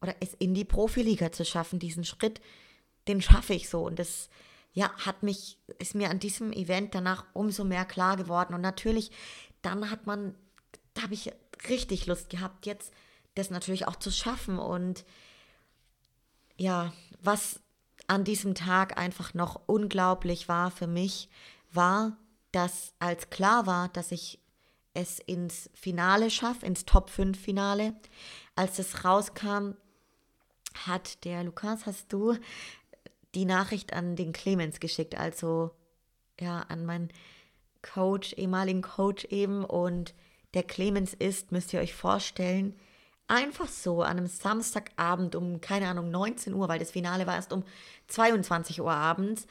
oder es in die Profiliga zu schaffen, diesen Schritt, den schaffe ich so und das ja, hat mich, ist mir an diesem Event danach umso mehr klar geworden. Und natürlich, dann hat man da habe ich richtig Lust gehabt, jetzt das natürlich auch zu schaffen. Und ja, was an diesem Tag einfach noch unglaublich war für mich, war, dass als klar war, dass ich es ins Finale schaffe, ins Top 5 Finale, als es rauskam, hat der Lukas, hast du die Nachricht an den Clemens geschickt, also ja, an meinen Coach, ehemaligen Coach eben und der Clemens ist, müsst ihr euch vorstellen, einfach so an einem Samstagabend um, keine Ahnung, 19 Uhr, weil das Finale war erst um 22 Uhr abends,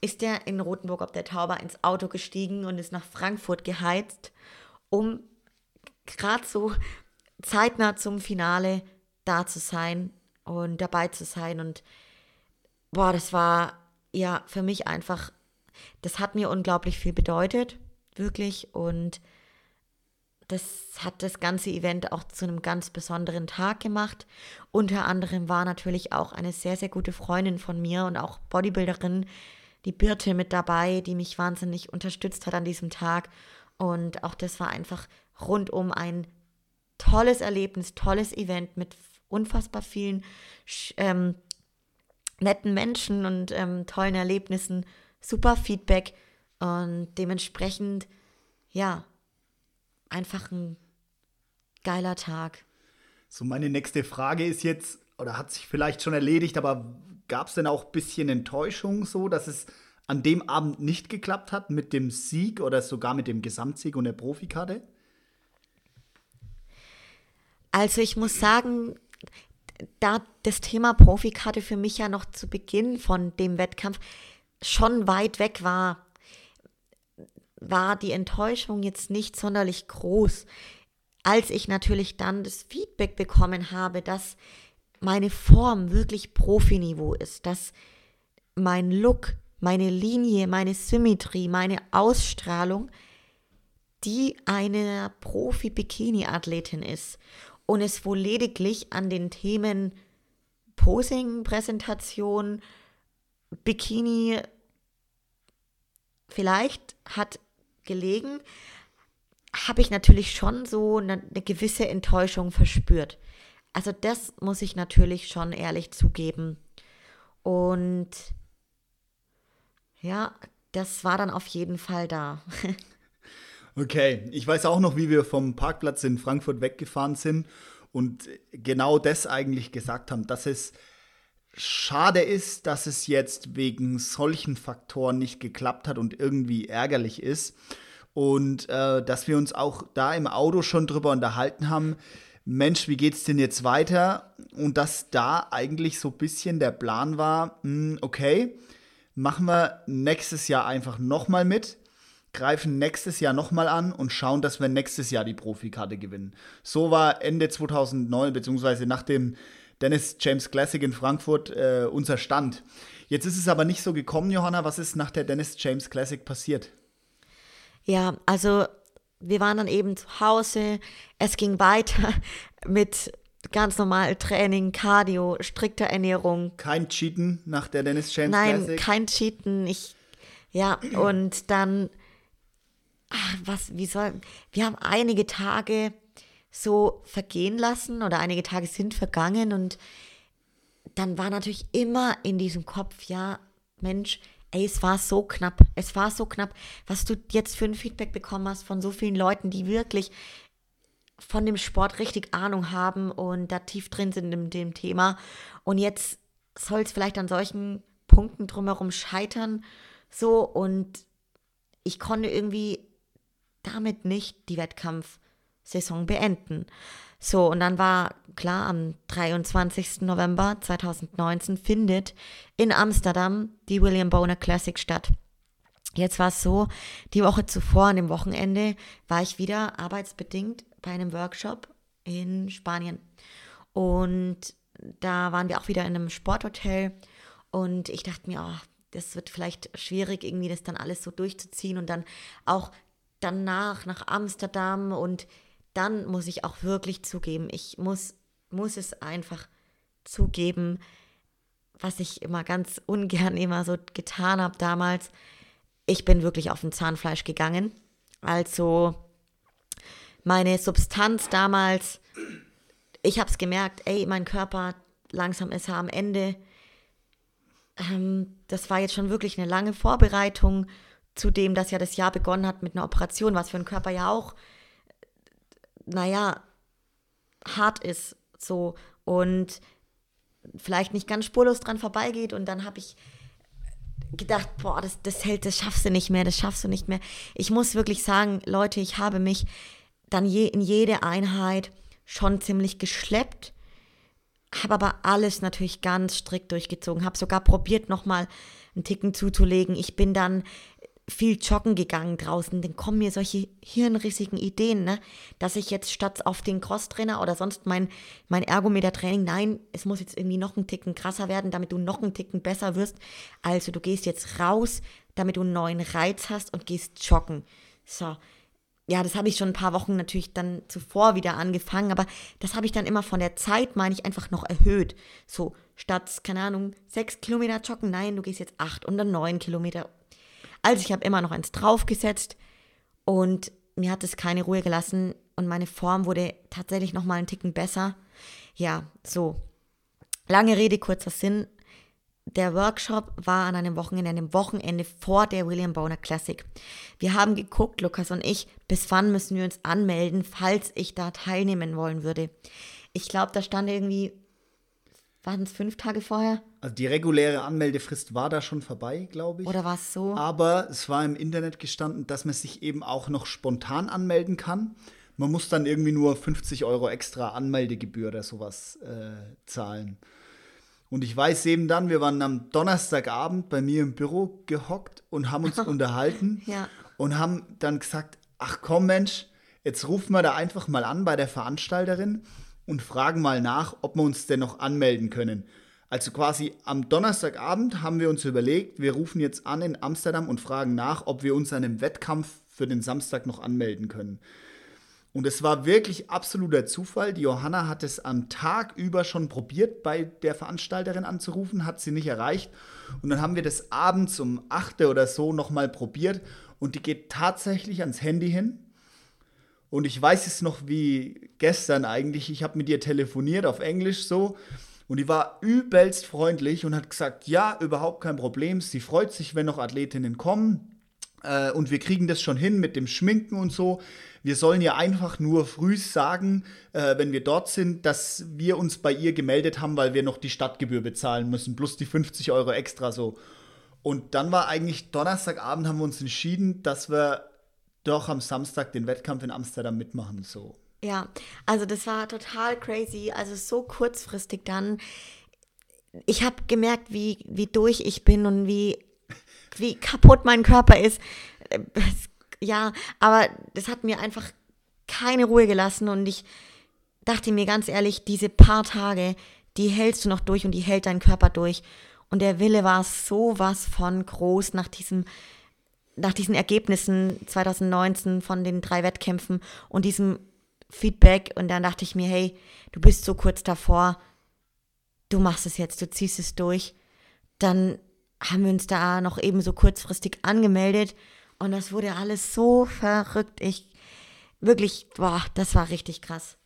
ist er in Rothenburg ob der Tauber ins Auto gestiegen und ist nach Frankfurt geheizt, um gerade so zeitnah zum Finale da zu sein und dabei zu sein. Und boah, das war ja für mich einfach, das hat mir unglaublich viel bedeutet, wirklich. Und das hat das ganze Event auch zu einem ganz besonderen Tag gemacht. Unter anderem war natürlich auch eine sehr, sehr gute Freundin von mir und auch Bodybuilderin, die Birte mit dabei, die mich wahnsinnig unterstützt hat an diesem Tag. Und auch das war einfach rundum ein tolles Erlebnis, tolles Event mit unfassbar vielen ähm, netten Menschen und ähm, tollen Erlebnissen, super Feedback und dementsprechend, ja, einfach ein geiler Tag. So, meine nächste Frage ist jetzt, oder hat sich vielleicht schon erledigt, aber gab es denn auch ein bisschen Enttäuschung so, dass es an dem Abend nicht geklappt hat mit dem Sieg oder sogar mit dem Gesamtsieg und der Profikarte? Also ich muss sagen, da das Thema Profikarte für mich ja noch zu Beginn von dem Wettkampf schon weit weg war, war die Enttäuschung jetzt nicht sonderlich groß. Als ich natürlich dann das Feedback bekommen habe, dass meine Form wirklich Profiniveau ist, dass mein Look, meine Linie, meine Symmetrie, meine Ausstrahlung, die einer Profi-Bikini-Athletin ist und es wohl lediglich an den Themen Posing, Präsentation, Bikini vielleicht hat gelegen, habe ich natürlich schon so eine, eine, gewisse Enttäuschung verspürt. Also das muss ich natürlich schon ehrlich zugeben. Und ja, das war dann auf jeden Fall da. Okay, ich weiß auch noch, wie wir vom Parkplatz in Frankfurt weggefahren sind und genau das eigentlich gesagt haben, dass es schade ist, dass es jetzt wegen solchen Faktoren nicht geklappt hat und irgendwie ärgerlich ist. Und äh, dass wir uns auch da im Auto schon drüber unterhalten haben, Mensch, wie geht's denn jetzt weiter? Und dass da eigentlich so ein bisschen der Plan war, mh, hm, okay, machen wir nächstes Jahr einfach nochmal mit greifen nächstes Jahr nochmal an und schauen, dass wir nächstes Jahr die Profikarte gewinnen. So war Ende 2009, beziehungsweise nach dem Dennis James Classic in Frankfurt, äh, unser Stand. Jetzt ist es aber nicht so gekommen, Johanna. Was ist nach der Dennis James Classic passiert? Ja, also wir waren dann eben zu Hause. Es ging weiter mit ganz normal Training, Cardio, strikter Ernährung. Kein Cheaten nach der Dennis James Nein, Classic? Nein, kein Cheaten. Ich, ja, und dann ach, was, wie soll, wir haben einige Tage so vergehen lassen oder einige Tage sind vergangen und dann war natürlich immer in diesem Kopf, ja, Mensch, ey, es war so knapp, es war so knapp, was du jetzt für ein Feedback bekommen hast von so vielen Leuten, die wirklich von dem Sport richtig Ahnung haben und da tief drin sind in dem Thema. Und jetzt soll es vielleicht an solchen Punkten drumherum scheitern, so und ich konnte irgendwie damit nicht die Wettkampfsaison beenden. So, und dann war klar, am 23. November 2019 findet in Amsterdam die William Boner Classic statt. Jetzt war es so, die Woche zuvor, an dem Wochenende, war ich wieder arbeitsbedingt bei einem Workshop in Spanien. Und da waren wir auch wieder in einem Sporthotel. Und ich dachte mir, oh, das wird vielleicht schwierig, irgendwie das dann alles so durchzuziehen und dann auch danach nach Amsterdam und dann muss ich auch wirklich zugeben, ich muss, muss es einfach zugeben, was ich immer ganz ungern immer so getan habe damals. Ich bin wirklich auf ein Zahnfleisch gegangen. Also meine Substanz damals, ich habe es gemerkt, ey, mein Körper langsam ist er am Ende. Ähm, das war jetzt schon wirklich eine lange Vorbereitung Zudem, dass ja das Jahr begonnen hat mit einer Operation, was für den Körper ja auch, naja, hart ist so und vielleicht nicht ganz spurlos dran vorbeigeht und dann habe ich gedacht, boah, das, das hält, das schaffst du nicht mehr, das schaffst du nicht mehr. Ich muss wirklich sagen, Leute, ich habe mich dann je, in jede Einheit schon ziemlich geschleppt habe aber alles natürlich ganz strikt durchgezogen, habe sogar probiert, nochmal einen Ticken zuzulegen. Ich bin dann viel joggen gegangen draußen, dann kommen mir solche hirnrissigen Ideen, ne? dass ich jetzt statt auf den Crosstrainer oder sonst mein, mein Ergometer-Training, nein, es muss jetzt irgendwie noch einen Ticken krasser werden, damit du noch einen Ticken besser wirst. Also du gehst jetzt raus, damit du einen neuen Reiz hast und gehst joggen. So, ja, das habe ich schon ein paar Wochen natürlich dann zuvor wieder angefangen, aber das habe ich dann immer von der Zeit, meine ich, einfach noch erhöht. So, statt, keine Ahnung, sechs Kilometer joggen, nein, du gehst jetzt acht und dann neun Kilometer. Also ich habe immer noch eins draufgesetzt und mir hat es keine Ruhe gelassen und meine Form wurde tatsächlich noch mal einen Ticken besser. Ja, so. Lange Rede, kurzer Sinn der Workshop war an einem Wochenende, einem Wochenende vor der William Boner Classic. Wir haben geguckt, Lukas und ich, bis wann müssen wir uns anmelden, falls ich da teilnehmen wollen würde. Ich glaube, da stand irgendwie, waren es fünf Tage vorher? Also die reguläre Anmeldefrist war da schon vorbei, glaube ich. Oder war es so? Aber es war im Internet gestanden, dass man sich eben auch noch spontan anmelden kann. Man muss dann irgendwie nur 50 Euro extra Anmeldegebühr oder sowas äh, zahlen. Und ich weiß eben dann, wir waren am Donnerstagabend bei mir im Büro gehockt und haben uns unterhalten ja. und haben dann gesagt, ach komm Mensch, jetzt rufen wir da einfach mal an bei der Veranstalterin und fragen mal nach, ob wir uns denn noch anmelden können. Also quasi am Donnerstagabend haben wir uns überlegt, wir rufen jetzt an in Amsterdam und fragen nach, ob wir uns an einem Wettkampf für den Samstag noch anmelden können. Und es war wirklich absoluter Zufall. Die Johanna hat es am Tag über schon probiert, bei der Veranstalterin anzurufen, hat sie nicht erreicht. Und dann haben wir das abends um 8 oder so nochmal probiert. Und die geht tatsächlich ans Handy hin. Und ich weiß es noch wie gestern eigentlich. Ich habe mit ihr telefoniert auf Englisch so. Und die war übelst freundlich und hat gesagt, ja, überhaupt kein Problem. Sie freut sich, wenn noch Athletinnen kommen. Äh, und wir kriegen das schon hin mit dem Schminken und so. Wir sollen ihr einfach nur früh sagen, äh, wenn wir dort sind, dass wir uns bei ihr gemeldet haben, weil wir noch die Stadtgebühr bezahlen müssen, plus die 50 Euro extra so. Und dann war eigentlich Donnerstagabend haben wir uns entschieden, dass wir doch am Samstag den Wettkampf in Amsterdam mitmachen so. Ja, also das war total crazy, also so kurzfristig dann. Ich habe gemerkt, wie, wie durch ich bin und wie wie kaputt mein Körper ist. Ja, aber das hat mir einfach keine Ruhe gelassen und ich dachte mir ganz ehrlich, diese paar Tage, die hältst du noch durch und die hält dein Körper durch. Und der Wille war sowas von groß nach diesem, nach diesen Ergebnissen 2019 von den drei Wettkämpfen und diesem Feedback. Und dann dachte ich mir, hey, du bist so kurz davor, du machst es jetzt, du ziehst es durch. Dann haben wir uns da noch eben so kurzfristig angemeldet und das wurde alles so verrückt. Ich wirklich, boah, das war richtig krass.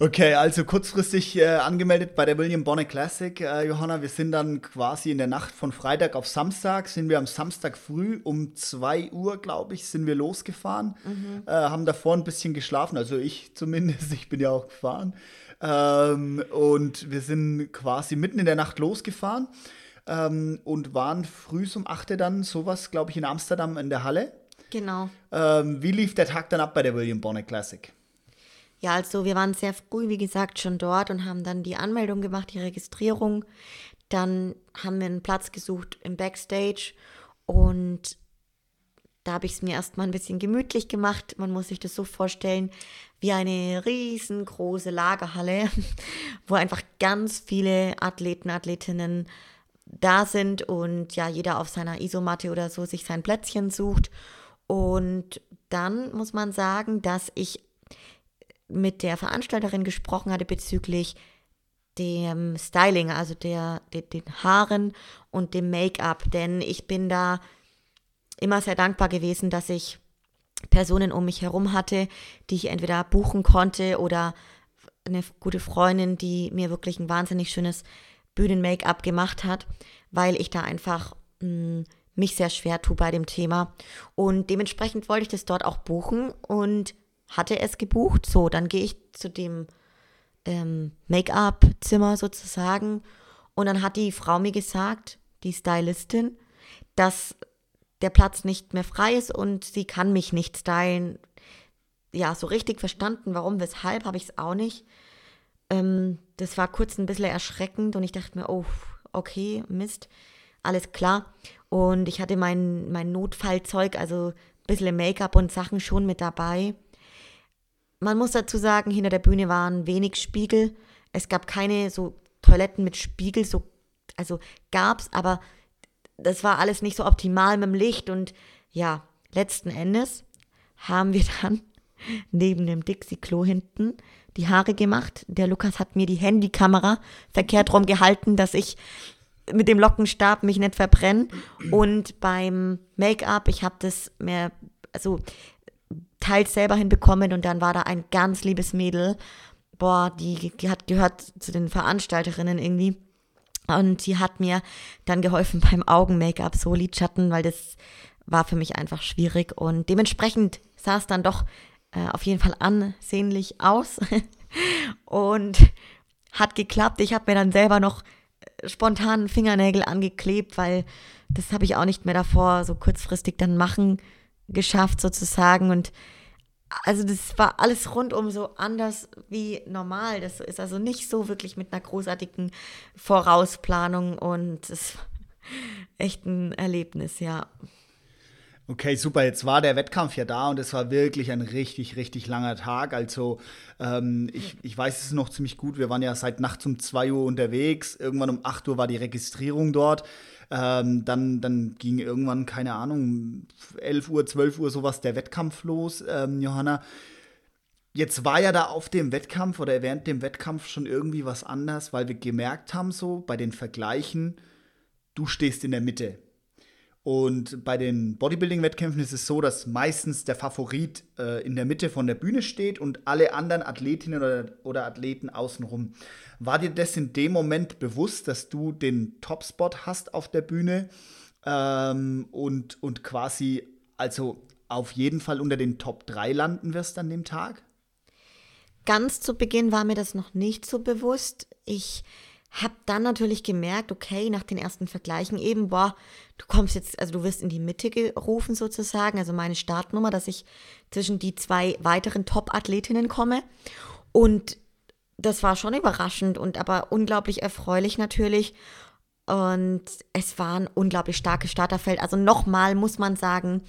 Okay, also kurzfristig äh, angemeldet bei der William Bonner Classic. Äh, Johanna, wir sind dann quasi in der Nacht von Freitag auf Samstag, sind wir am Samstag früh um 2 Uhr, glaube ich, sind wir losgefahren. Mhm. Äh, haben davor ein bisschen geschlafen, also ich zumindest, ich bin ja auch gefahren. Ähm, und wir sind quasi mitten in der Nacht losgefahren ähm, und waren früh um 8 dann sowas, glaube ich, in Amsterdam in der Halle. Genau. Ähm, wie lief der Tag dann ab bei der William Bonnet Classic? Ja, also wir waren sehr früh, wie gesagt, schon dort und haben dann die Anmeldung gemacht, die Registrierung. Dann haben wir einen Platz gesucht im Backstage und da habe ich es mir erstmal ein bisschen gemütlich gemacht. Man muss sich das so vorstellen wie eine riesengroße Lagerhalle, wo einfach ganz viele Athleten, Athletinnen da sind und ja, jeder auf seiner Isomatte oder so sich sein Plätzchen sucht. Und dann muss man sagen, dass ich mit der Veranstalterin gesprochen hatte bezüglich dem Styling, also der, der den Haaren und dem Make-up, denn ich bin da immer sehr dankbar gewesen, dass ich Personen um mich herum hatte, die ich entweder buchen konnte oder eine gute Freundin, die mir wirklich ein wahnsinnig schönes Bühnen-Make-up gemacht hat, weil ich da einfach mh, hm, mich sehr schwer tue bei dem Thema. Und dementsprechend wollte ich das dort auch buchen und hatte es gebucht. So, dann gehe ich zu dem ähm, Make-up-Zimmer sozusagen und dann hat die Frau mir gesagt, die Stylistin, dass der Platz nicht mehr frei ist und sie kann mich nicht stylen. Ja, so richtig verstanden, warum, weshalb, habe ich es auch nicht. Ähm, das war kurz ein bisschen erschreckend und ich dachte mir, oh, okay, Mist, alles klar. Und ich hatte mein, mein Notfallzeug, also ein bisschen Make-up und Sachen schon mit dabei. Man muss dazu sagen, hinter der Bühne waren wenig Spiegel. Es gab keine so Toiletten mit Spiegel, so, also gab's, aber das war alles nicht so optimal mit dem Licht und ja, letzten Endes haben wir dann neben dem Dixie-Klo hinten die Haare gemacht. Der Lukas hat mir die Handykamera verkehrt rum gehalten, dass ich mit dem Lockenstab mich nicht verbrenne. Und beim Make-up, ich habe das mehr, also teils selber hinbekommen und dann war da ein ganz liebes Mädel. Boah, die, die hat gehört zu den Veranstalterinnen irgendwie. Und die hat mir dann geholfen beim Augen-Make-up, so Lidschatten, weil das war für mich einfach schwierig. Und dementsprechend sah es dann doch äh, auf jeden Fall ansehnlich aus. und hat geklappt. Ich habe mir dann selber noch äh, spontan Fingernägel angeklebt, weil das habe ich auch nicht mehr davor so kurzfristig dann machen geschafft sozusagen und also das war alles rundum so anders wie normal. Das ist also nicht so wirklich mit einer großartigen Vorausplanung und es echt ein Erlebnis, ja. Okay, super. Jetzt war der Wettkampf ja da und es war wirklich ein richtig, richtig langer Tag. Also ähm, ich, ich weiß es noch ziemlich gut. Wir waren ja seit nachts um 2 Uhr unterwegs. Irgendwann um 8 Uhr war die Registrierung dort. Ähm, dann, dann ging irgendwann, keine Ahnung, 11 Uhr, 12 Uhr sowas der Wettkampf los, ähm, Johanna. Jetzt war ja da auf dem Wettkampf oder während dem Wettkampf schon irgendwie was anders, weil wir gemerkt haben, so bei den Vergleichen, du stehst in der Mitte. Und bei den Bodybuilding-Wettkämpfen ist es so, dass meistens der Favorit äh, in der Mitte von der Bühne steht und alle anderen Athletinnen oder, oder Athleten außenrum. War dir das in dem Moment bewusst, dass du den Topspot hast auf der Bühne ähm, und, und quasi also auf jeden Fall unter den Top 3 landen wirst an dem Tag? Ganz zu Beginn war mir das noch nicht so bewusst. Ich hab dann natürlich gemerkt, okay, nach den ersten Vergleichen eben, boah, du kommst jetzt, also du wirst in die Mitte gerufen sozusagen, also meine Startnummer, dass ich zwischen die zwei weiteren Top-Athletinnen komme. Und das war schon überraschend und aber unglaublich erfreulich natürlich. Und es war ein unglaublich starkes Starterfeld. Also nochmal muss man sagen,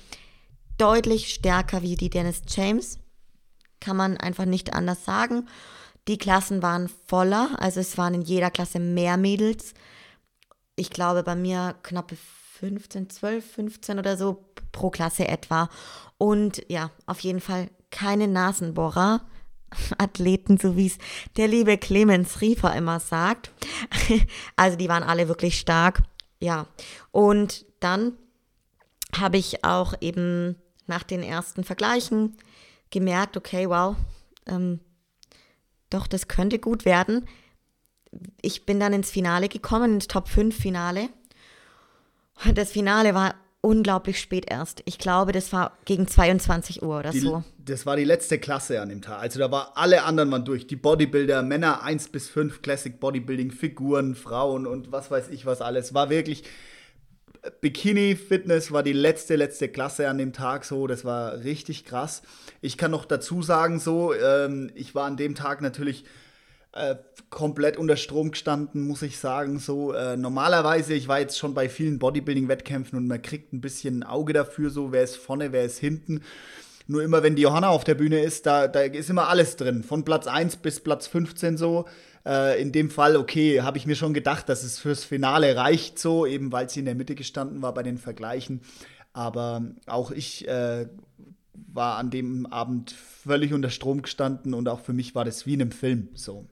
deutlich stärker wie die Dennis James. Kann man einfach nicht anders sagen. Die Klassen waren voller, also es waren in jeder Klasse mehr Mädels. Ich glaube bei mir knappe 15, 12, 15 oder so pro Klasse etwa. Und ja, auf jeden Fall keine Nasenbohrer. Athleten, so wie es der liebe Clemens Riefer immer sagt. Also die waren alle wirklich stark. Ja, und dann habe ich auch eben nach den ersten Vergleichen gemerkt, okay, wow, ähm, doch, das könnte gut werden. Ich bin dann ins Finale gekommen, ins Top 5 Finale. Das Finale war unglaublich spät erst. Ich glaube, das war gegen 22 Uhr oder die, so. Das war die letzte Klasse an dem Tag. Also da war alle anderen waren durch. Die Bodybuilder, Männer 1 bis 5, Classic Bodybuilding, Figuren, Frauen und was weiß ich was alles. War wirklich Bikini Fitness war die letzte, letzte Klasse an dem Tag so. Das war richtig krass. Ich kann noch dazu sagen, so, ähm, ich war an dem Tag natürlich äh, komplett unter Strom gestanden, muss ich sagen. So, äh, normalerweise, ich war jetzt schon bei vielen Bodybuilding-Wettkämpfen und man kriegt ein bisschen ein Auge dafür, so, wer ist vorne, wer ist hinten. Nur immer, wenn die Johanna auf der Bühne ist, da, da ist immer alles drin. Von Platz 1 bis Platz 15 so. Äh, in dem Fall, okay, habe ich mir schon gedacht, dass es fürs Finale reicht so, eben weil sie in der Mitte gestanden war bei den Vergleichen. Aber auch ich äh, war an dem Abend völlig unter Strom gestanden und auch für mich war das wie in einem Film so.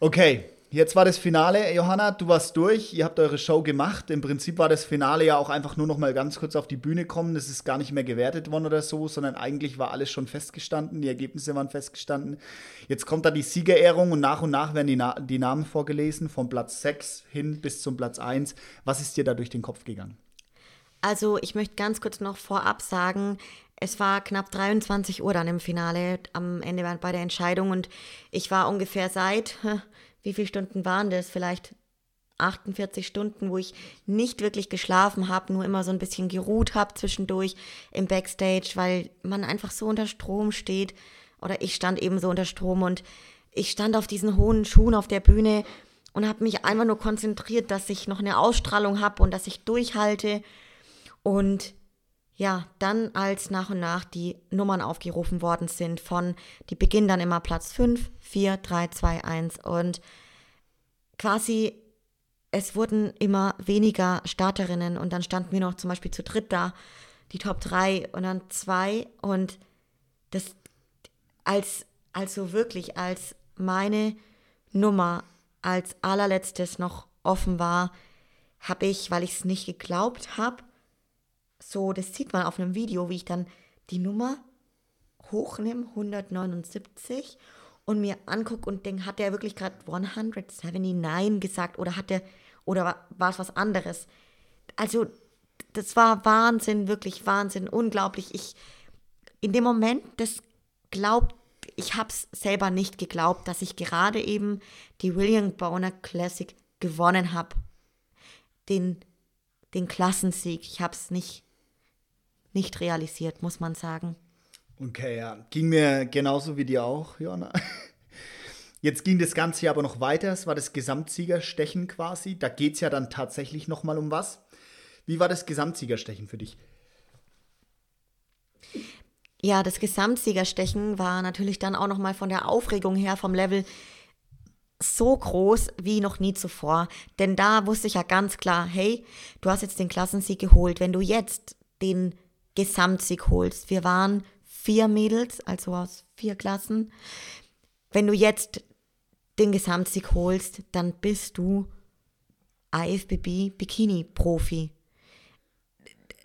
Okay, Jetzt war das Finale, Johanna, du warst durch, ihr habt eure Show gemacht. Im Prinzip war das Finale ja auch einfach nur noch mal ganz kurz auf die Bühne kommen. Das ist gar nicht mehr gewertet worden oder so, sondern eigentlich war alles schon festgestanden, die Ergebnisse waren festgestanden. Jetzt kommt da die Siegerehrung und nach und nach werden die, Na die Namen vorgelesen, vom Platz 6 hin bis zum Platz 1. Was ist dir da durch den Kopf gegangen? Also ich möchte ganz kurz noch vorab sagen, es war knapp 23 Uhr dann im Finale, am Ende bei der Entscheidung und ich war ungefähr seit wie viele Stunden waren das? Vielleicht 48 Stunden, wo ich nicht wirklich geschlafen habe, nur immer so ein bisschen geruht habe zwischendurch im Backstage, weil man einfach so unter Strom steht. Oder ich stand eben so unter Strom und ich stand auf diesen hohen Schuhen auf der Bühne und habe mich einfach nur konzentriert, dass ich noch eine Ausstrahlung habe und dass ich durchhalte. Und ja, dann als nach und nach die Nummern aufgerufen worden sind von, die beginnen dann immer Platz 5, 4, 3, 2, 1 und quasi es wurden immer weniger Starterinnen und dann standen wir noch zum Beispiel zu dritt da, die Top 3 und dann zwei und das als, also wirklich als meine Nummer als allerletztes noch offen war, habe ich, weil ich es nicht geglaubt habe, so, das sieht man auf einem Video, wie ich dann die Nummer hochnehme, 179, und mir angucke und denke, hat der wirklich gerade 179 gesagt oder hat der, oder war es was anderes? Also, das war Wahnsinn, wirklich Wahnsinn, unglaublich. Ich, in dem Moment, das glaubt, ich habe es selber nicht geglaubt, dass ich gerade eben die William Boner Classic gewonnen habe. Den, den Klassensieg. Ich habe es nicht nicht realisiert, muss man sagen. Okay, ja. Ging mir genauso wie dir auch, Johanna. Jetzt ging das Ganze aber noch weiter. Es war das Gesamtsiegerstechen quasi. Da geht es ja dann tatsächlich noch mal um was. Wie war das Gesamtsiegerstechen für dich? Ja, das Gesamtsiegerstechen war natürlich dann auch noch mal von der Aufregung her vom Level so groß wie noch nie zuvor. Denn da wusste ich ja ganz klar, hey, du hast jetzt den Klassensieg geholt. Wenn du jetzt den Gesamtsieg holst. Wir waren vier Mädels, also aus vier Klassen. Wenn du jetzt den Gesamtsieg holst, dann bist du IFBB Bikini Profi.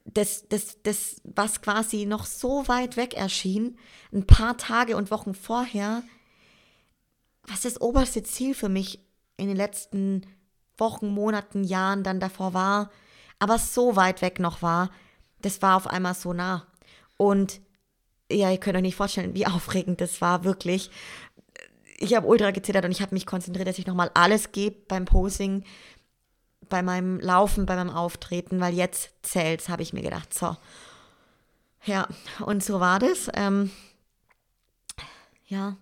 Das, das, das, was quasi noch so weit weg erschien, ein paar Tage und Wochen vorher, was das oberste Ziel für mich in den letzten Wochen, Monaten, Jahren dann davor war, aber so weit weg noch war, das war auf einmal so nah. Und ja, ihr könnt euch nicht vorstellen, wie aufregend das war, wirklich. Ich habe ultra gezittert und ich habe mich konzentriert, dass ich nochmal alles gebe beim Posing, bei meinem Laufen, bei meinem Auftreten, weil jetzt zählt's, habe ich mir gedacht. So. Ja, und so war das. Ähm, ja,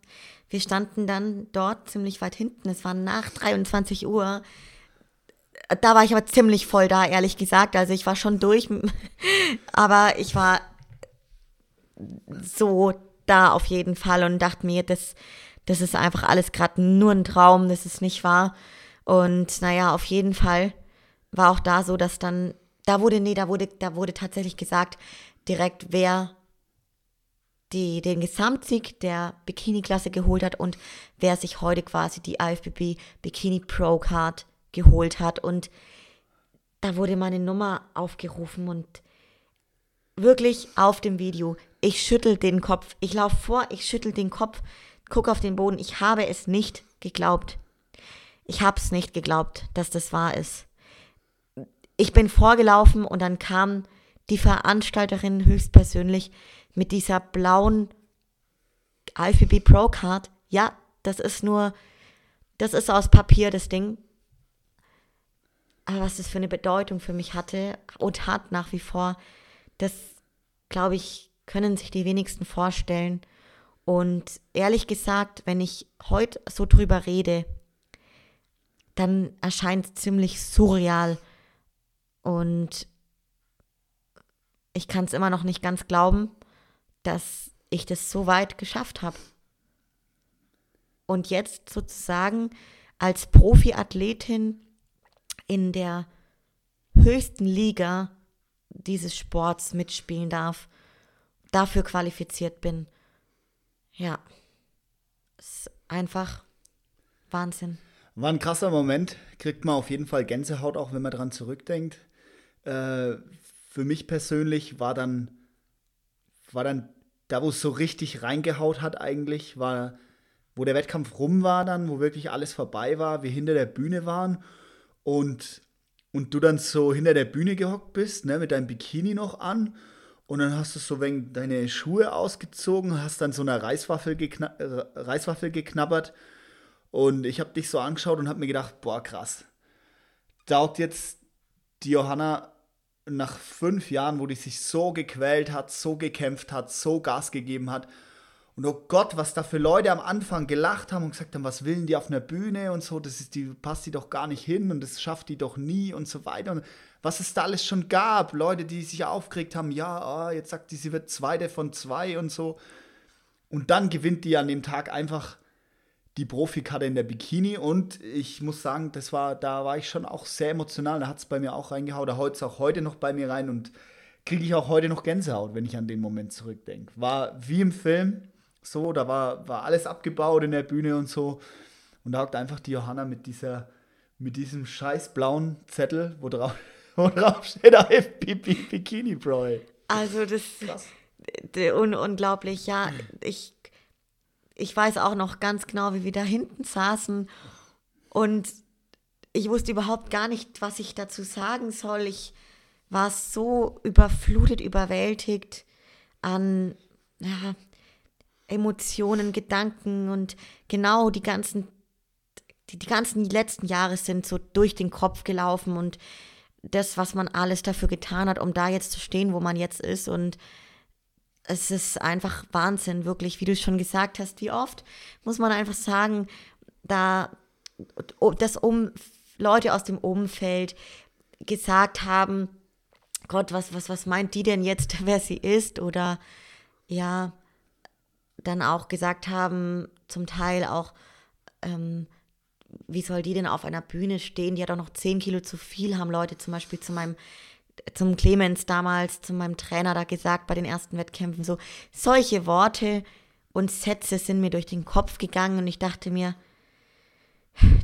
wir standen dann dort ziemlich weit hinten. Es war nach 23 Uhr da war ich aber ziemlich voll da, ehrlich gesagt. Also ich war schon durch, aber ich war so da auf jeden Fall und dachte mir, das, das ist einfach alles gerade nur ein Traum, das ist nicht wahr. Und naja, auf jeden Fall war auch da so, dass dann, da wurde, nee, da wurde, da wurde tatsächlich gesagt, direkt wer die, den Gesamtsieg der Bikini-Klasse geholt hat und wer sich heute quasi die IFBB Bikini Pro Card geholt hat. Und da wurde meine Nummer aufgerufen und wirklich auf dem Video. Ich schüttel den Kopf. Ich laufe vor, ich schüttel den Kopf, gucke auf den Boden. Ich habe es nicht geglaubt. Ich habe es nicht geglaubt, dass das wahr ist. Ich bin vorgelaufen und dann kam die Veranstalterin höchstpersönlich mit dieser blauen IFBB Pro Card. Ja, das ist nur, das ist aus Papier, das Ding. Aber was das für eine Bedeutung für mich hatte und hat nach wie vor, das, glaube ich, können sich die wenigsten vorstellen. Und ehrlich gesagt, wenn ich heute so drüber rede, dann erscheint es ziemlich surreal. Und ich kann es immer noch nicht ganz glauben, dass ich das so weit geschafft habe. Und jetzt sozusagen als Profiathletin in der höchsten Liga dieses Sports mitspielen darf, dafür qualifiziert bin. Ja, ist einfach Wahnsinn. War ein krasser Moment, kriegt man auf jeden Fall Gänsehaut, auch wenn man daran zurückdenkt. Äh, für mich persönlich war dann, war dann da, wo es so richtig reingehaut hat, eigentlich, war, wo der Wettkampf rum war, dann, wo wirklich alles vorbei war, wir hinter der Bühne waren und, und du dann so hinter der Bühne gehockt bist, ne, mit deinem Bikini noch an und dann hast du so wenn deine Schuhe ausgezogen, hast dann so eine Reiswaffel, gekna äh, Reiswaffel geknabbert und ich habe dich so angeschaut und habe mir gedacht, boah, krass. Taugt jetzt die Johanna nach fünf Jahren, wo die sich so gequält hat, so gekämpft hat, so Gas gegeben hat Und oh Gott, was da für Leute am Anfang gelacht haben und gesagt haben, was willen die auf einer Bühne und so, das ist die, passt die doch gar nicht hin und das schafft die doch nie und so weiter. Und was es da alles schon gab, Leute, die sich aufgeregt haben, ja, oh, jetzt sagt die, sie wird Zweite von zwei und so. Und dann gewinnt die an dem Tag einfach die Profikarte in der Bikini und ich muss sagen, das war, da war ich schon auch sehr emotional. Da hat es bei mir auch reingehauen, da haut es auch heute noch bei mir rein und kriege ich auch heute noch Gänsehaut, wenn ich an den Moment zurückdenke. War wie im Film so, da war, war alles abgebaut in der Bühne und so. Und da hockt einfach die Johanna mit dieser, mit diesem scheiß blauen Zettel, wo drauf, wo drauf steht AFP Bikini Bro. Also das ist un unglaublich, ja. Ich, ich weiß auch noch ganz genau, wie wir da hinten saßen und ich wusste überhaupt gar nicht, was ich dazu sagen soll. Ich war so überflutet, überwältigt an ja, Emotionen, Gedanken und genau die ganzen, die, die ganzen letzten Jahre sind so durch den Kopf gelaufen und das, was man alles dafür getan hat, um da jetzt zu stehen, wo man jetzt ist und es ist einfach Wahnsinn, wirklich, wie du schon gesagt hast, wie oft muss man einfach sagen, da dass um Leute aus dem Umfeld gesagt haben, Gott, was, was, was meint die denn jetzt, wer sie ist? Oder ja, dann auch gesagt haben, zum Teil auch, ähm, wie soll die denn auf einer Bühne stehen? Die hat auch noch 10 Kilo zu viel, haben Leute zum Beispiel zu meinem, zum Clemens damals, zu meinem Trainer da gesagt bei den ersten Wettkämpfen. So, solche Worte und Sätze sind mir durch den Kopf gegangen und ich dachte mir,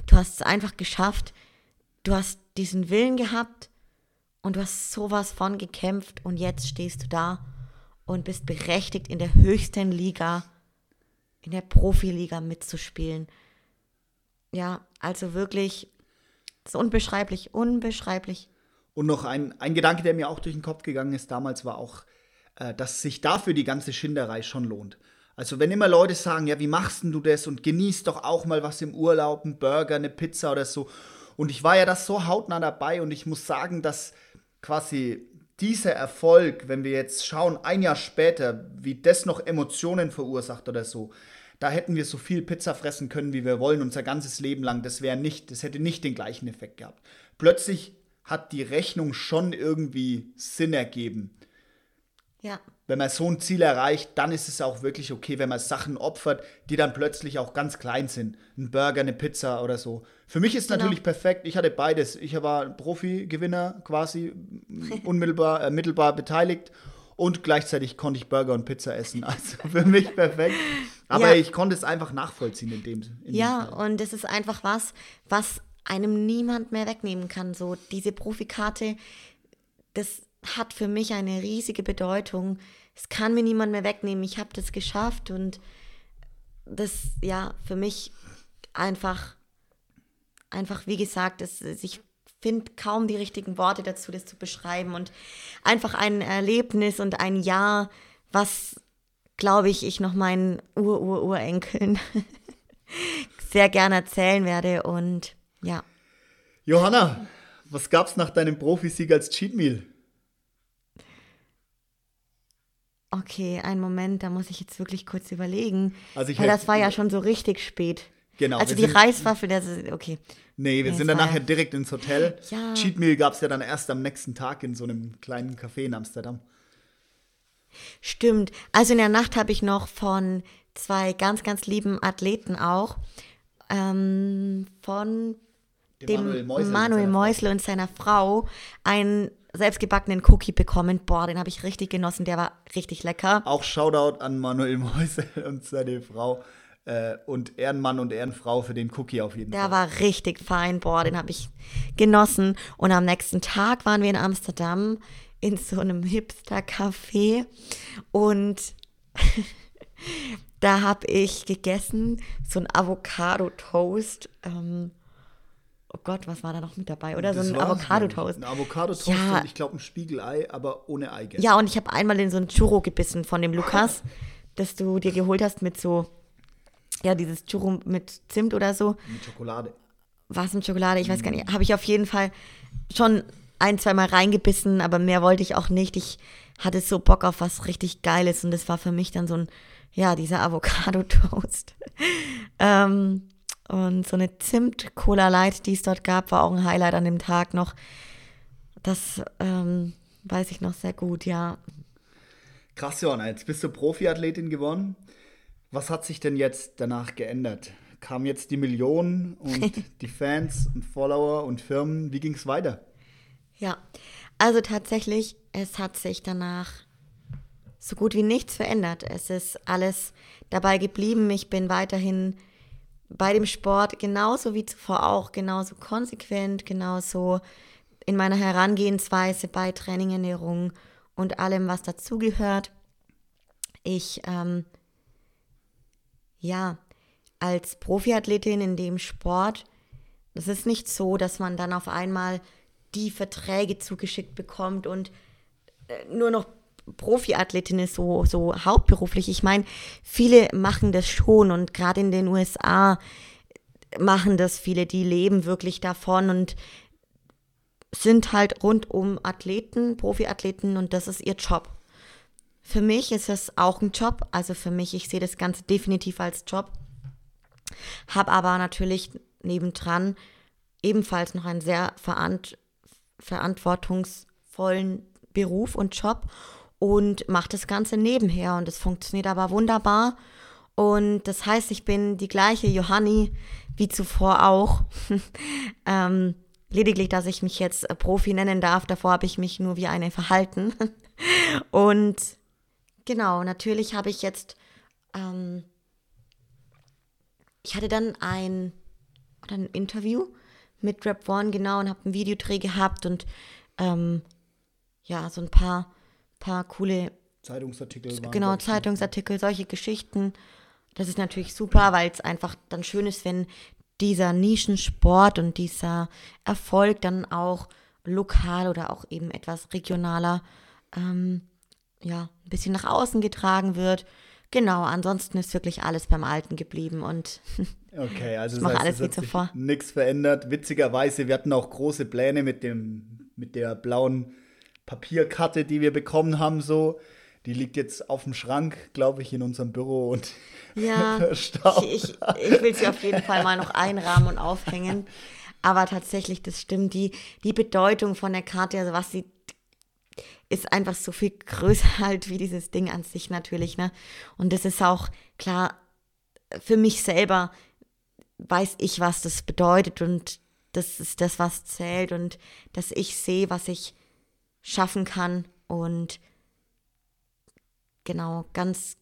du hast es einfach geschafft. Du hast diesen Willen gehabt und du hast sowas von gekämpft und jetzt stehst du da und bist berechtigt, in der höchsten Liga, in der Profiliga mitzuspielen. Ja, also wirklich, ist unbeschreiblich, unbeschreiblich. Und noch ein, ein Gedanke, der mir auch durch den Kopf gegangen ist damals, war auch, äh, dass sich dafür die ganze Schinderei schon lohnt. Also wenn immer Leute sagen, ja, wie machst denn du das und genießt doch auch mal was im Urlaub, ein Burger, eine Pizza oder so. Und ich war ja das so hautnah dabei und ich muss sagen, dass quasi dieser Erfolg, wenn wir jetzt schauen, ein Jahr später, wie das noch Emotionen verursacht oder so, da hätten wir so viel Pizza fressen können, wie wir wollen, unser ganzes Leben lang. Das wäre nicht, das hätte nicht den gleichen Effekt gehabt. Plötzlich hat die Rechnung schon irgendwie Sinn ergeben. Ja. Wenn man so ein Ziel erreicht, dann ist es auch wirklich okay, wenn man Sachen opfert, die dann plötzlich auch ganz klein sind. Ein Burger, eine Pizza oder so. Für mich ist genau. natürlich perfekt. Ich hatte beides. Ich war Profi-Gewinner quasi, unmittelbar, äh, mittelbar beteiligt und gleichzeitig konnte ich Burger und Pizza essen. Also für mich perfekt. Aber ja. ich konnte es einfach nachvollziehen in dem. In ja, dem und es ist einfach was, was einem niemand mehr wegnehmen kann. So diese Profikarte, das hat für mich eine riesige Bedeutung. Es kann mir niemand mehr wegnehmen. Ich habe das geschafft und das, ja, für mich einfach, einfach, wie gesagt, das, ich finde kaum die richtigen Worte dazu, das zu beschreiben und einfach ein Erlebnis und ein Jahr, was, glaube ich, ich noch meinen Ur-Ur-Urenkeln sehr gerne erzählen werde und ja. Johanna, was gab's nach deinem Profisieg als Cheat Meal? Okay, einen Moment, da muss ich jetzt wirklich kurz überlegen. Also weil das war ja schon so richtig spät. Genau. Also die Reiswaffel, das ist, okay. Nee, wir nee, sind dann nachher direkt ins Hotel. Ja. Cheat Meal gab es ja dann erst am nächsten Tag in so einem kleinen Café in Amsterdam. Stimmt. Also in der Nacht habe ich noch von zwei ganz, ganz lieben Athleten auch, ähm, von dem Manuel Mäusel, Manuel Mäusle und seiner Frau ein selbstgebackenen Cookie bekommen. Boah, den habe ich richtig genossen. Der war richtig lecker. Auch Shoutout an Manuel Mäusel und seine Frau. Äh, und Ehrenmann und Ehrenfrau für den Cookie auf jeden der Fall. Der war richtig fein. Boah, den habe ich genossen. Und am nächsten Tag waren wir in Amsterdam in so einem Hipster-Café. Und da habe ich gegessen so ein Avocado-Toast. Ähm, oh Gott, was war da noch mit dabei? Oder das so ein Avocado-Toast. Ein Avocado-Toast ja. und ich glaube ein Spiegelei, aber ohne Eigelb. Ja, und ich habe einmal in so ein Churro gebissen von dem Lukas, das du dir geholt hast mit so, ja, dieses Churro mit Zimt oder so. Mit Schokolade. Was mit Schokolade? Ich weiß gar nicht. Habe ich auf jeden Fall schon ein, zweimal reingebissen, aber mehr wollte ich auch nicht. Ich hatte so Bock auf was richtig Geiles und das war für mich dann so ein ja, dieser Avocado-Toast. ähm, und so eine Zimt-Cola Light, die es dort gab, war auch ein Highlight an dem Tag noch. Das ähm, weiß ich noch sehr gut, ja. Krass, Johanna, jetzt bist du Profiathletin geworden. Was hat sich denn jetzt danach geändert? Kamen jetzt die Millionen und die Fans und Follower und Firmen? Wie ging es weiter? Ja, also tatsächlich, es hat sich danach so gut wie nichts verändert. Es ist alles dabei geblieben. Ich bin weiterhin bei dem Sport genauso wie zuvor auch, genauso konsequent, genauso in meiner Herangehensweise bei Training, Ernährung und allem, was dazugehört. Ich, ähm, ja, als Profiathletin in dem Sport, es ist nicht so, dass man dann auf einmal die Verträge zugeschickt bekommt und äh, nur noch Profiathletin ist, so, so hauptberuflich. Ich meine, viele machen das schon und gerade in den USA machen das viele, die leben wirklich davon und sind halt rundum Athleten, Profiathleten und das ist ihr Job. Für mich ist es auch ein Job, also für mich, ich sehe das Ganze definitiv als Job, habe aber natürlich nebendran ebenfalls noch einen sehr verant verantwortungsvollen Beruf und Job und mache das Ganze nebenher und es funktioniert aber wunderbar. Und das heißt, ich bin die gleiche Johanni wie zuvor auch. ähm, lediglich, dass ich mich jetzt Profi nennen darf. Davor habe ich mich nur wie eine verhalten. und genau, natürlich habe ich jetzt, ähm, ich hatte dann ein, oder ein Interview mit Rap One, genau, und habe einen Videodreh gehabt und ähm, ja, so ein paar paar coole Zeitungsartikel. Genau, Zeitungsartikel, solche Geschichten. Das ist natürlich super, weil es einfach dann schön ist, wenn dieser Nischensport und dieser Erfolg dann auch lokal oder auch eben etwas regionaler ähm, ja, ein bisschen nach außen getragen wird. Genau, ansonsten ist wirklich alles beim Alten geblieben und okay, also ich mache alles wie zuvor. Nichts verändert. Witzigerweise, wir hatten auch große Pläne mit dem mit der blauen Papierkarte, die wir bekommen haben, so. Die liegt jetzt auf dem Schrank, glaube ich, in unserem Büro und ja, ich, ich, ich, will sie auf jeden Fall mal noch einrahmen und aufhängen. Aber tatsächlich, das stimmt, die, die Bedeutung von der Karte, also was sie ist einfach so viel größer halt wie dieses Ding an sich natürlich, ne? Und das ist auch klar, für mich selber weiß ich, was das bedeutet und das ist das, was zählt und dass ich sehe, was ich schaffen kann und genau ganz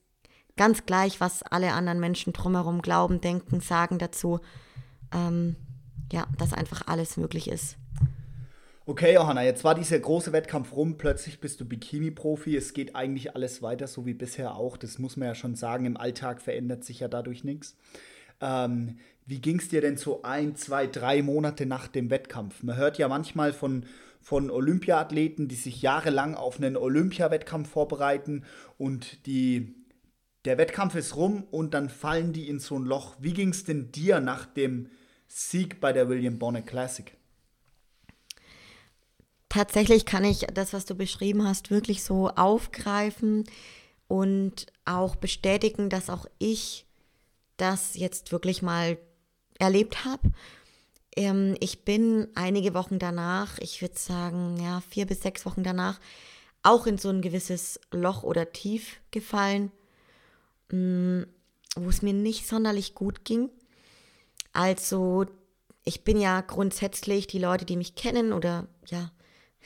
ganz gleich, was alle anderen Menschen drumherum glauben, denken, sagen dazu, ähm, ja, dass einfach alles möglich ist. Okay, Johanna, jetzt war dieser große Wettkampf rum, plötzlich bist du Bikini-Profi, es geht eigentlich alles weiter, so wie bisher auch, das muss man ja schon sagen, im Alltag verändert sich ja dadurch nichts. Ähm, wie ging es dir denn so ein, zwei, drei Monate nach dem Wettkampf? Man hört ja manchmal von von Olympiathleten, die sich jahrelang auf einen Olympiawettkampf vorbereiten und die, der Wettkampf ist rum und dann fallen die in so ein Loch. Wie ging es denn dir nach dem Sieg bei der William Bonnet Classic? Tatsächlich kann ich das, was du beschrieben hast, wirklich so aufgreifen und auch bestätigen, dass auch ich das jetzt wirklich mal erlebt habe ähm, ich bin einige Wochen danach, ich würde sagen, ja, vier bis sechs Wochen danach, auch in so ein gewisses Loch oder Tief gefallen, mm, wo es mir nicht sonderlich gut ging. Also, ich bin ja grundsätzlich die Leute, die mich kennen oder ja,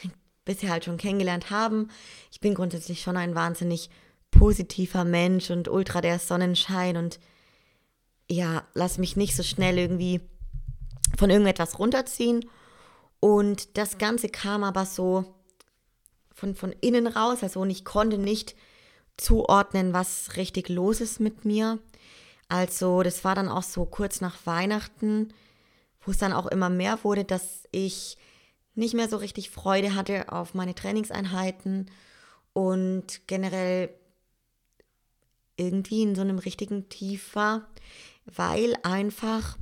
bisher halt schon kennengelernt haben. Ich bin grundsätzlich schon ein wahnsinnig positiver Mensch und ultra der Sonnenschein und ja, lass mich nicht so schnell irgendwie von irgendetwas runterziehen. Und das Ganze kam aber so von, von innen raus. Also und ich konnte nicht zuordnen, was richtig los ist mit mir. Also das war dann auch so kurz nach Weihnachten, wo es dann auch immer mehr wurde, dass ich nicht mehr so richtig Freude hatte auf meine Trainingseinheiten und generell irgendwie in so einem richtigen Tief war, weil einfach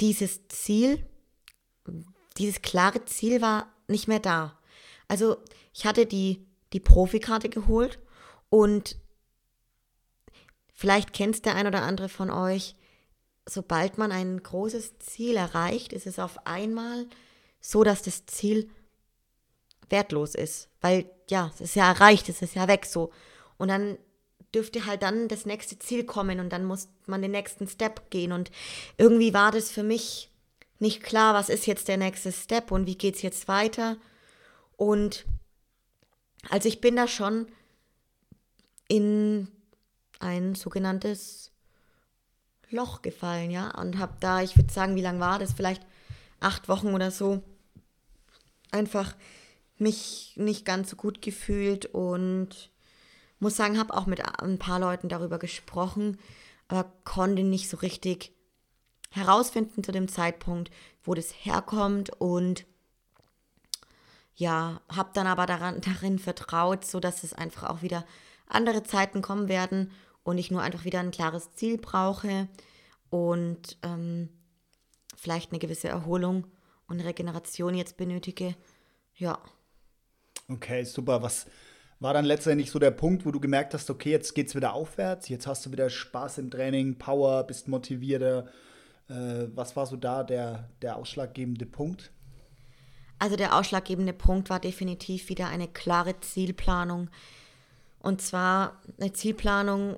dieses Ziel, dieses klare Ziel war nicht mehr da. Also ich hatte die, die Profikarte geholt und vielleicht kennt der ein oder andere von euch, sobald man ein großes Ziel erreicht, ist es auf einmal so, dass das Ziel wertlos ist. Weil ja, es ist ja erreicht, es ist ja weg so. Und dann dürfte halt dann das nächste Ziel kommen und dann muss man den nächsten Step gehen. Und irgendwie war das für mich nicht klar, was ist jetzt der nächste Step und wie geht es jetzt weiter. Und also ich bin da schon in ein sogenanntes Loch gefallen, ja, und habe da, ich würde sagen, wie lange war das? Vielleicht acht Wochen oder so, einfach mich nicht ganz so gut gefühlt und muss sagen, habe auch mit ein paar Leuten darüber gesprochen, aber konnte nicht so richtig herausfinden zu dem Zeitpunkt, wo das herkommt und ja, habe dann aber daran, darin vertraut, so dass es einfach auch wieder andere Zeiten kommen werden und ich nur einfach wieder ein klares Ziel brauche und ähm, vielleicht eine gewisse Erholung und Regeneration jetzt benötige. Ja. Okay, super. Was war dann letztendlich so der Punkt, wo du gemerkt hast, okay, jetzt geht's wieder aufwärts, jetzt hast du wieder Spaß im Training, Power, bist motivierter. Äh, was war so da der, der ausschlaggebende Punkt? Also der ausschlaggebende Punkt war definitiv wieder eine klare Zielplanung. Und zwar eine Zielplanung,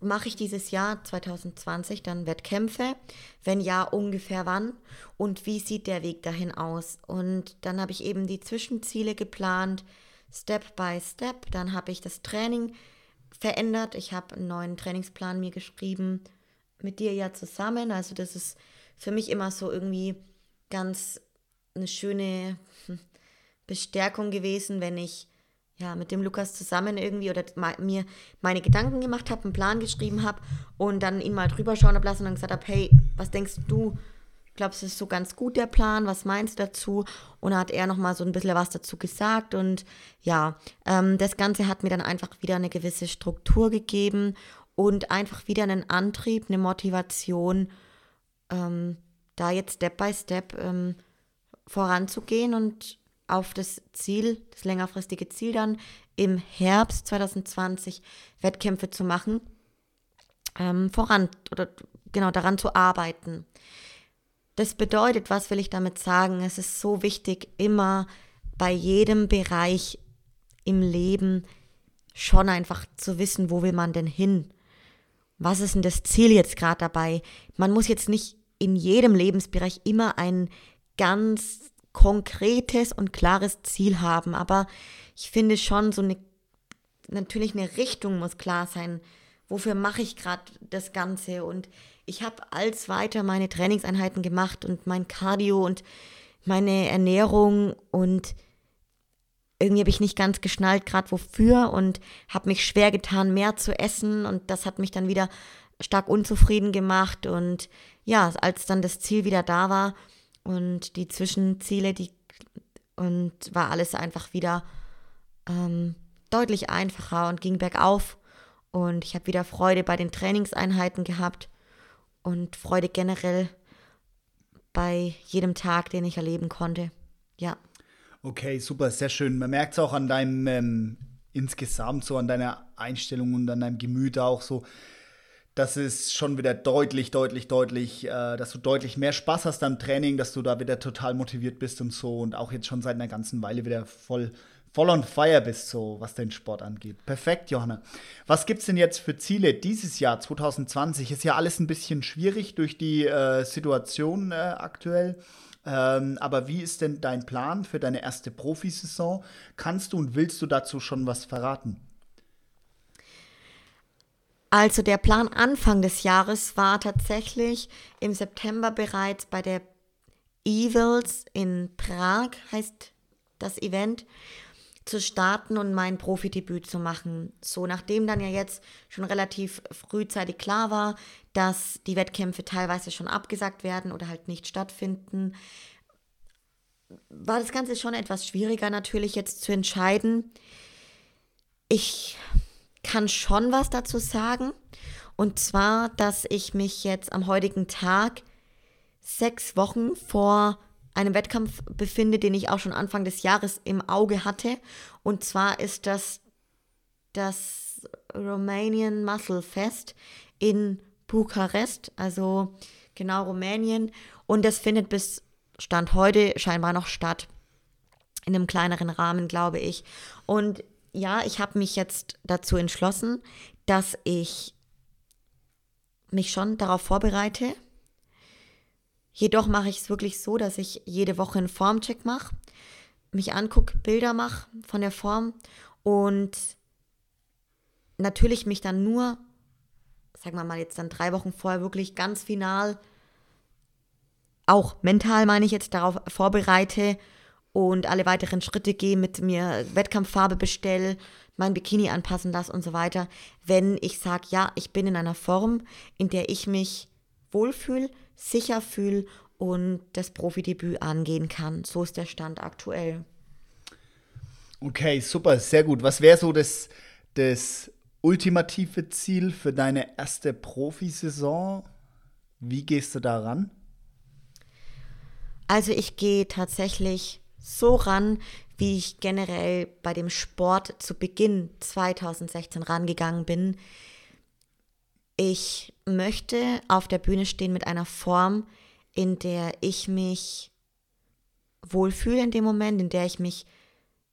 mache ich dieses Jahr 2020 dann Wettkämpfe? Wenn ja, ungefähr wann? Und wie sieht der Weg dahin aus? Und dann habe ich eben die Zwischenziele geplant, Step by Step. Dann habe ich das Training verändert. Ich habe einen neuen Trainingsplan mir geschrieben, mit dir ja zusammen. Also das ist für mich immer so irgendwie ganz eine schöne Bestärkung gewesen, wenn ich ja, mit dem Lukas zusammen irgendwie oder mir meine Gedanken gemacht habe, einen Plan geschrieben habe und dann ihn mal drüber schauen habe lassen und dann gesagt habe, hey, was denkst du? Glaubst du, es ist so ganz gut der Plan? Was meinst du dazu? Und hat er nochmal so ein bisschen was dazu gesagt und ja, ähm, das Ganze hat mir dann einfach wieder eine gewisse Struktur gegeben und einfach wieder einen Antrieb, eine Motivation, ähm, da jetzt Step by Step ähm, voranzugehen und auf das Ziel, das längerfristige Ziel dann im Herbst 2020 Wettkämpfe zu machen, ähm, voran oder genau daran zu arbeiten. Das bedeutet, was will ich damit sagen? Es ist so wichtig, immer bei jedem Bereich im Leben schon einfach zu wissen, wo will man denn hin? Was ist denn das Ziel jetzt gerade dabei? Man muss jetzt nicht in jedem Lebensbereich immer ein ganz konkretes und klares Ziel haben. Aber ich finde schon, so eine, natürlich eine Richtung muss klar sein. Wofür mache ich gerade das Ganze? Und ich habe als weiter meine Trainingseinheiten gemacht und mein Cardio und meine Ernährung und irgendwie habe ich nicht ganz geschnallt, gerade wofür und habe mich schwer getan, mehr zu essen und das hat mich dann wieder stark unzufrieden gemacht und ja, als dann das Ziel wieder da war, und die Zwischenziele, die und war alles einfach wieder ähm, deutlich einfacher und ging bergauf. Und ich habe wieder Freude bei den Trainingseinheiten gehabt und Freude generell bei jedem Tag, den ich erleben konnte. Ja. Okay, super, sehr schön. Man merkt es auch an deinem ähm, insgesamt so an deiner Einstellung und an deinem Gemüt auch so, das ist schon wieder deutlich, deutlich, deutlich, äh, dass du deutlich mehr Spaß hast am Training, dass du da wieder total motiviert bist und so und auch jetzt schon seit einer ganzen Weile wieder voll, voll on fire bist, so was den Sport angeht. Perfekt, Johanna. Was gibt's denn jetzt für Ziele dieses Jahr 2020? Ist ja alles ein bisschen schwierig durch die äh, Situation äh, aktuell. Ähm, aber wie ist denn dein Plan für deine erste Profisaison? Kannst du und willst du dazu schon was verraten? Also der Plan Anfang des Jahres war tatsächlich im September bereits bei der Evils in Prag, heißt das Event, zu starten und mein Profidebüt zu machen. So, nachdem dann ja jetzt schon relativ frühzeitig klar war, dass die Wettkämpfe teilweise schon abgesagt werden oder halt nicht stattfinden, war das Ganze schon etwas schwieriger natürlich jetzt zu entscheiden. Ich kann schon was dazu sagen. Und zwar, dass ich mich jetzt am heutigen Tag sechs Wochen vor einem Wettkampf befinde, den ich auch schon Anfang des Jahres im Auge hatte. Und zwar ist das das Romanian Muscle Fest in Bukarest, also genau Rumänien. Und das findet bis Stand heute scheinbar noch statt. In einem kleineren Rahmen, glaube ich. Und ja, ich habe mich jetzt dazu entschlossen, dass ich mich schon darauf vorbereite. Jedoch mache ich es wirklich so, dass ich jede Woche einen Formcheck mache, mich angucke, Bilder mache von der Form und natürlich mich dann nur, sagen wir mal jetzt dann drei Wochen vorher wirklich ganz final, auch mental meine ich jetzt, darauf vorbereite und alle weiteren Schritte gehe, mit mir Wettkampffarbe bestelle, mein Bikini anpassen lasse und so weiter, wenn ich sage, ja, ich bin in einer Form, in der ich mich wohlfühle, sicher fühle und das Profidebüt angehen kann. So ist der Stand aktuell. Okay, super, sehr gut. Was wäre so das, das ultimative Ziel für deine erste Profisaison? Wie gehst du da ran? Also ich gehe tatsächlich so ran, wie ich generell bei dem Sport zu Beginn 2016 rangegangen bin. Ich möchte auf der Bühne stehen mit einer Form, in der ich mich wohlfühle in dem Moment, in der ich mich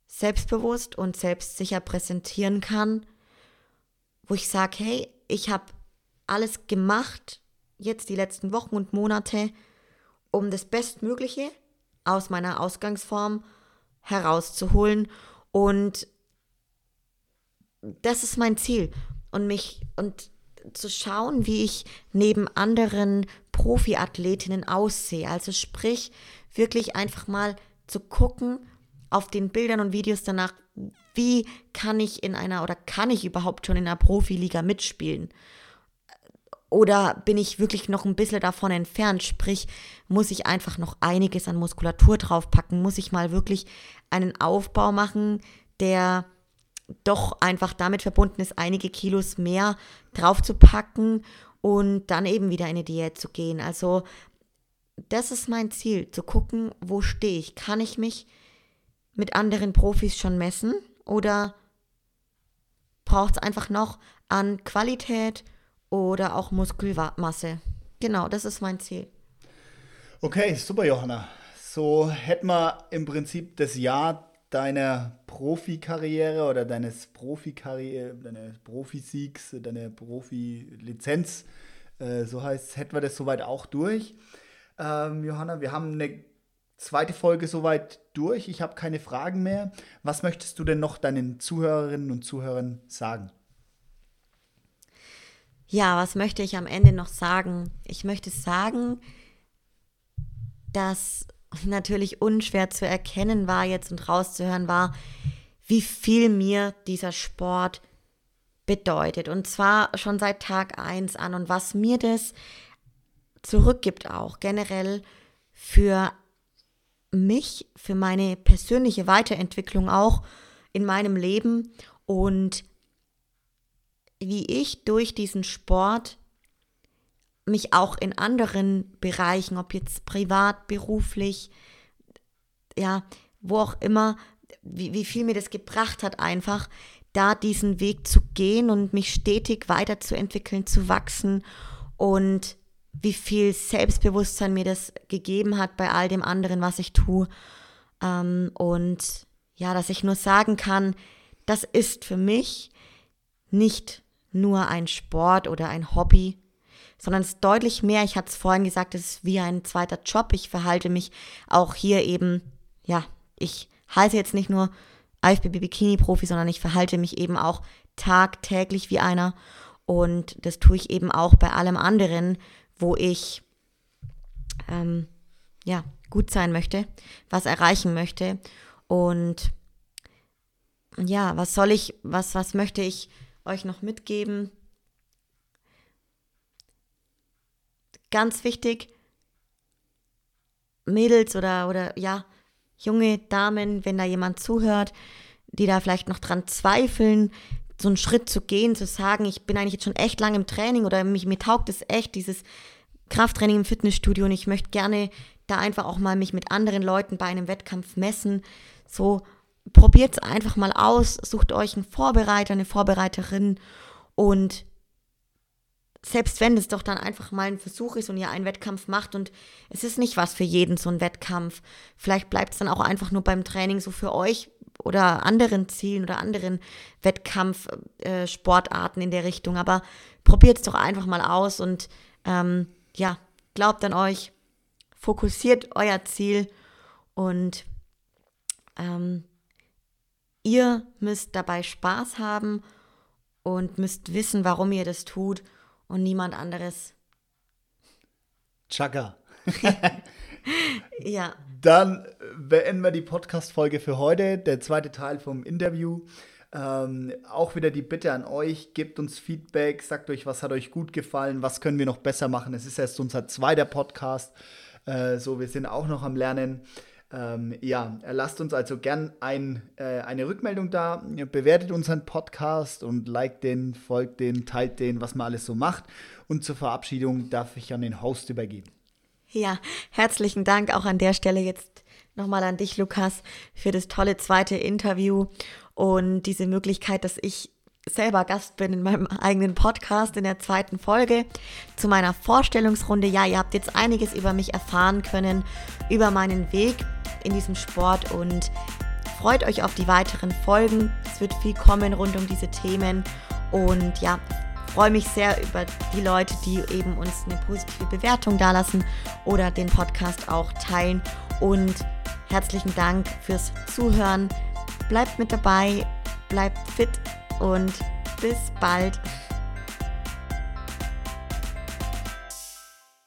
selbstbewusst und selbstsicher präsentieren kann, wo ich sage, hey, ich habe alles gemacht, jetzt die letzten Wochen und Monate, um das Bestmögliche aus meiner Ausgangsform herauszuholen. Und das ist mein Ziel. Und mich und zu schauen, wie ich neben anderen Profiathletinnen aussehe. Also sprich, wirklich einfach mal zu gucken auf den Bildern und Videos danach, wie kann ich in einer oder kann ich überhaupt schon in einer Profiliga mitspielen? Oder bin ich wirklich noch ein bisschen davon entfernt? Sprich, muss ich einfach noch einiges an Muskulatur draufpacken? Muss ich mal wirklich einen Aufbau machen, der doch einfach damit verbunden ist, einige Kilos mehr draufzupacken und dann eben wieder in eine Diät zu gehen. Also das ist mein Ziel, zu gucken, wo stehe ich? Kann ich mich mit anderen Profis schon messen oder braucht es einfach noch an Qualität oder auch Muskelmasse. Genau, das ist mein Ziel. Okay, super, Johanna. So hätten wir im Prinzip das Jahr deiner Profikarriere oder deines Profikarriere, deines Profisiegs, deiner Profilizenz, äh, so heißt hätten wir das soweit auch durch. Ähm, Johanna, wir haben eine zweite Folge soweit durch. Ich habe keine Fragen mehr. Was möchtest du denn noch deinen Zuhörerinnen und Zuhörern sagen? Ja, was möchte ich am Ende noch sagen? Ich möchte sagen, dass natürlich unschwer zu erkennen war jetzt und rauszuhören war, wie viel mir dieser Sport bedeutet. Und zwar schon seit Tag 1 an. Und was mir das zurückgibt auch generell für mich, für meine persönliche Weiterentwicklung auch in meinem Leben und wie ich durch diesen Sport mich auch in anderen Bereichen, ob jetzt privat, beruflich, ja, wo auch immer, wie, wie viel mir das gebracht hat, einfach da diesen Weg zu gehen und mich stetig weiterzuentwickeln, zu wachsen und wie viel Selbstbewusstsein mir das gegeben hat bei all dem anderen, was ich tue. Ähm, und ja, dass ich nur sagen kann, das ist für mich nicht nur ein Sport oder ein Hobby, sondern es ist deutlich mehr. Ich hatte es vorhin gesagt, es ist wie ein zweiter Job. Ich verhalte mich auch hier eben, ja, ich heiße jetzt nicht nur IFBB Bikini Profi, sondern ich verhalte mich eben auch tagtäglich wie einer. Und das tue ich eben auch bei allem anderen, wo ich ähm, ja, gut sein möchte, was erreichen möchte. Und ja, was soll ich, was, was möchte ich euch noch mitgeben. Ganz wichtig, Mädels oder, oder ja, junge Damen, wenn da jemand zuhört, die da vielleicht noch dran zweifeln, so einen Schritt zu gehen, zu sagen, ich bin eigentlich jetzt schon echt lange im Training oder mich, mir taugt es echt, dieses Krafttraining im Fitnessstudio und ich möchte gerne da einfach auch mal mich mit anderen Leuten bei einem Wettkampf messen. So probiert es einfach mal aus, sucht euch einen Vorbereiter, eine Vorbereiterin Und selbst wenn es doch dann einfach mal ein Versuch ist und ihr einen Wettkampf macht und es ist nicht was für jeden so ein Wettkampf, vielleicht bleibt es dann auch einfach nur beim Training so für euch oder anderen Zielen oder anderen Wettkampfsportarten äh, in der Richtung, aber probiert es doch einfach mal aus und ähm, ja, glaubt an euch, fokussiert euer Ziel und ähm, ihr müsst dabei Spaß haben und müsst wissen, warum ihr das tut und niemand anderes. Chaka. ja. Dann beenden wir die Podcast-Folge für heute, der zweite Teil vom Interview. Ähm, auch wieder die Bitte an euch, gebt uns Feedback, sagt euch, was hat euch gut gefallen, was können wir noch besser machen. Es ist erst unser zweiter Podcast, äh, so wir sind auch noch am Lernen. Ähm, ja, lasst uns also gern ein, äh, eine Rückmeldung da, bewertet unseren Podcast und liked den, folgt den, teilt den, was man alles so macht. Und zur Verabschiedung darf ich an den Host übergeben. Ja, herzlichen Dank auch an der Stelle jetzt nochmal an dich, Lukas, für das tolle zweite Interview und diese Möglichkeit, dass ich selber Gast bin in meinem eigenen Podcast in der zweiten Folge zu meiner Vorstellungsrunde. Ja, ihr habt jetzt einiges über mich erfahren können, über meinen Weg in diesem Sport und freut euch auf die weiteren Folgen. Es wird viel kommen rund um diese Themen und ja, freue mich sehr über die Leute, die eben uns eine positive Bewertung dalassen oder den Podcast auch teilen und herzlichen Dank fürs Zuhören. Bleibt mit dabei, bleibt fit und bis bald.